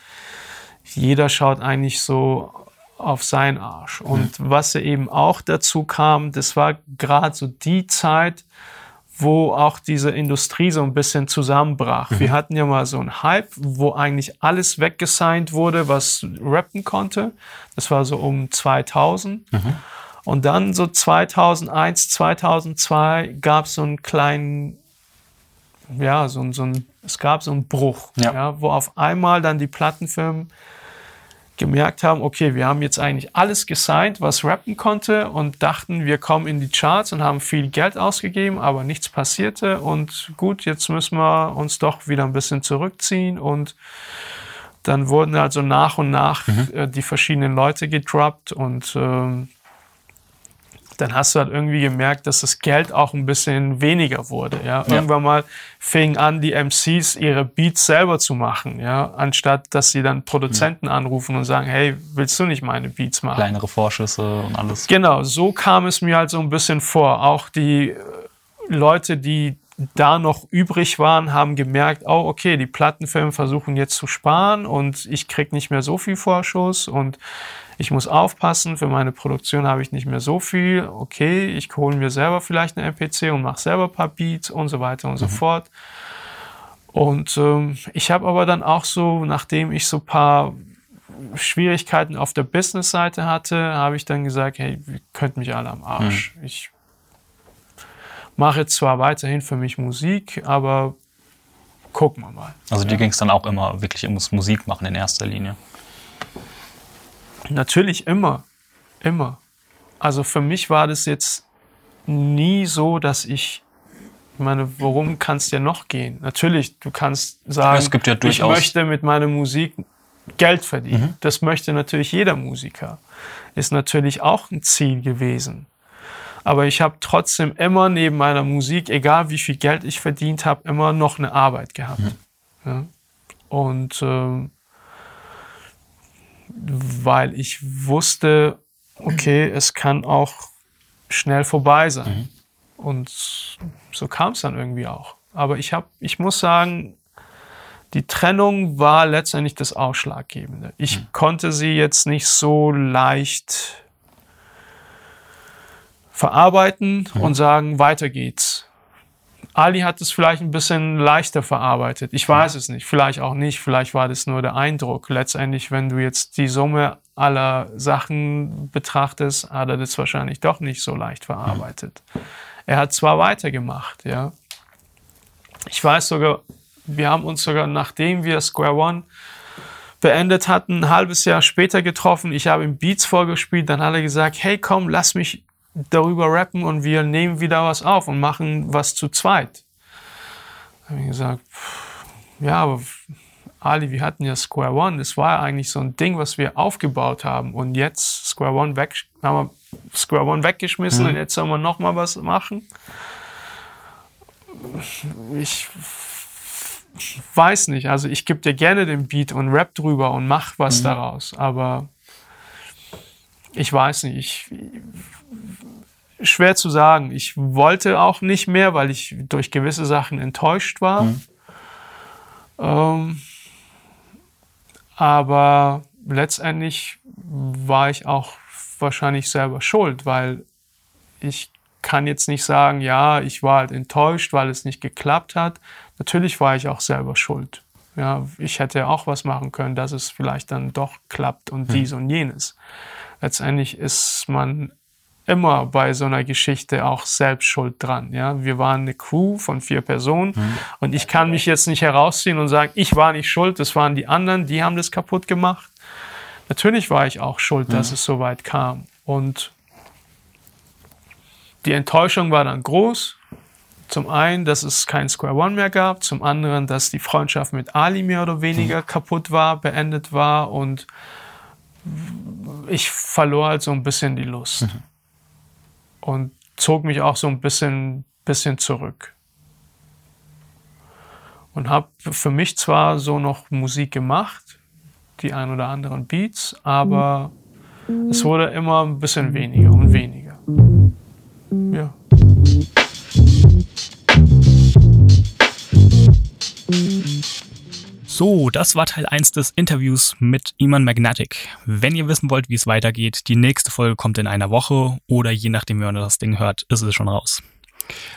jeder schaut eigentlich so auf seinen Arsch. Und was eben auch dazu kam, das war gerade so die Zeit, wo auch diese Industrie so ein bisschen zusammenbrach. Wir hatten ja mal so einen Hype, wo eigentlich alles weggesigned wurde, was rappen konnte. Das war so um 2000. Und dann so 2001, 2002 gab es so einen kleinen, ja, so, so ein, es gab so einen Bruch, Ja. ja. wo auf einmal dann die Plattenfirmen gemerkt haben, okay, wir haben jetzt eigentlich alles gesigned, was rappen konnte und dachten, wir kommen in die Charts und haben viel Geld ausgegeben, aber nichts passierte. Und gut, jetzt müssen wir uns doch wieder ein bisschen zurückziehen. Und dann wurden also nach und nach äh, die verschiedenen Leute gedroppt und ähm, dann hast du halt irgendwie gemerkt, dass das Geld auch ein bisschen weniger wurde. Ja? Irgendwann mal fingen an, die MCs ihre Beats selber zu machen, ja, anstatt dass sie dann Produzenten anrufen und sagen, hey, willst du nicht meine Beats machen? Kleinere Vorschüsse und alles. Genau, so kam es mir halt so ein bisschen vor. Auch die äh, Leute, die da noch übrig waren, haben gemerkt, oh, okay, die Plattenfirmen versuchen jetzt zu sparen und ich krieg nicht mehr so viel Vorschuss und ich muss aufpassen, für meine Produktion habe ich nicht mehr so viel. Okay, ich hole mir selber vielleicht eine MPC und mache selber ein paar Beats und so weiter und so fort. Und ähm, ich habe aber dann auch so, nachdem ich so ein paar Schwierigkeiten auf der Business-Seite hatte, habe ich dann gesagt, hey, ihr könnt mich alle am Arsch. Ich mache jetzt zwar weiterhin für mich Musik, aber gucken wir mal. Also dir ging es dann auch immer wirklich ums Musik machen in erster Linie. Natürlich immer. Immer. Also für mich war das jetzt nie so, dass ich, ich meine, worum kann es dir noch gehen? Natürlich, du kannst sagen, es gibt ja ich möchte mit meiner Musik Geld verdienen. Mhm. Das möchte natürlich jeder Musiker. Ist natürlich auch ein Ziel gewesen. Aber ich habe trotzdem immer neben meiner Musik, egal wie viel Geld ich verdient habe, immer noch eine Arbeit gehabt. Mhm. Ja? Und ähm, weil ich wusste, okay, es kann auch schnell vorbei sein. Mhm. Und so kam es dann irgendwie auch. Aber ich habe, ich muss sagen, die Trennung war letztendlich das Ausschlaggebende. Ich mhm. konnte sie jetzt nicht so leicht verarbeiten mhm. und sagen, weiter geht's. Ali hat es vielleicht ein bisschen leichter verarbeitet. Ich weiß es nicht. Vielleicht auch nicht. Vielleicht war das nur der Eindruck. Letztendlich, wenn du jetzt die Summe aller Sachen betrachtest, hat er das wahrscheinlich doch nicht so leicht verarbeitet. Er hat zwar weitergemacht, ja. Ich weiß sogar, wir haben uns sogar, nachdem wir Square One beendet hatten, ein halbes Jahr später getroffen. Ich habe ihm Beats vorgespielt. Dann hat er gesagt, hey, komm, lass mich darüber rappen und wir nehmen wieder was auf und machen was zu zweit. Da habe ich gesagt, ja, aber Ali, wir hatten ja Square One, das war ja eigentlich so ein Ding, was wir aufgebaut haben und jetzt Square One weg, haben wir Square One weggeschmissen mhm. und jetzt sollen wir noch mal was machen. Ich weiß nicht, also ich gebe dir gerne den Beat und rap drüber und mach was mhm. daraus, aber ich weiß nicht, ich, schwer zu sagen. Ich wollte auch nicht mehr, weil ich durch gewisse Sachen enttäuscht war. Mhm. Ähm, aber letztendlich war ich auch wahrscheinlich selber schuld, weil ich kann jetzt nicht sagen, ja, ich war halt enttäuscht, weil es nicht geklappt hat. Natürlich war ich auch selber schuld. Ja, ich hätte auch was machen können, dass es vielleicht dann doch klappt und dies mhm. und jenes. Letztendlich ist man immer bei so einer Geschichte auch selbst schuld dran. Ja, wir waren eine Crew von vier Personen mhm. und ich kann mich jetzt nicht herausziehen und sagen, ich war nicht schuld, das waren die anderen, die haben das kaputt gemacht. Natürlich war ich auch schuld, mhm. dass es so weit kam und die Enttäuschung war dann groß. Zum einen, dass es kein Square One mehr gab, zum anderen, dass die Freundschaft mit Ali mehr oder weniger mhm. kaputt war, beendet war und ich verlor halt so ein bisschen die Lust. Mhm und zog mich auch so ein bisschen, bisschen zurück. Und habe für mich zwar so noch Musik gemacht, die ein oder anderen Beats, aber es wurde immer ein bisschen weniger und weniger. Ja. So, das war Teil 1 des Interviews mit Iman Magnetic. Wenn ihr wissen wollt, wie es weitergeht, die nächste Folge kommt in einer Woche oder je nachdem, wie man das Ding hört, ist es schon raus.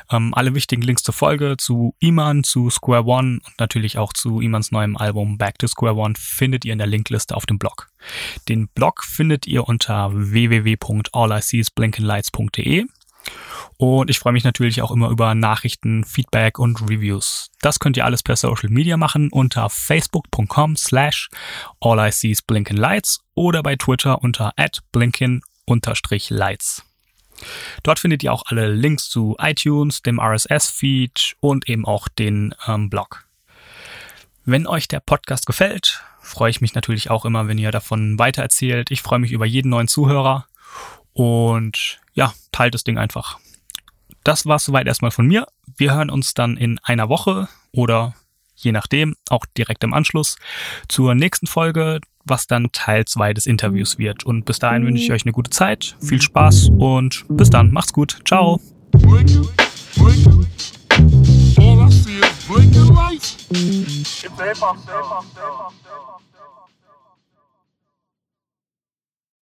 Ähm, alle wichtigen Links zur Folge, zu Iman, zu Square One und natürlich auch zu Imans neuem Album Back to Square One findet ihr in der Linkliste auf dem Blog. Den Blog findet ihr unter www.alliseesblinkenlights.de und ich freue mich natürlich auch immer über Nachrichten, Feedback und Reviews. Das könnt ihr alles per Social Media machen unter facebook.com slash all I see is blinken lights oder bei Twitter unter at blinken lights. Dort findet ihr auch alle Links zu iTunes, dem RSS-Feed und eben auch den ähm, Blog. Wenn euch der Podcast gefällt, freue ich mich natürlich auch immer, wenn ihr davon weitererzählt. Ich freue mich über jeden neuen Zuhörer und ja, teilt das Ding einfach das war's soweit erstmal von mir. Wir hören uns dann in einer Woche oder je nachdem auch direkt im Anschluss zur nächsten Folge, was dann Teil 2 des Interviews wird. Und bis dahin wünsche ich euch eine gute Zeit, viel Spaß und bis dann. Macht's gut. Ciao. All I see is blinking lights. It's a hip hop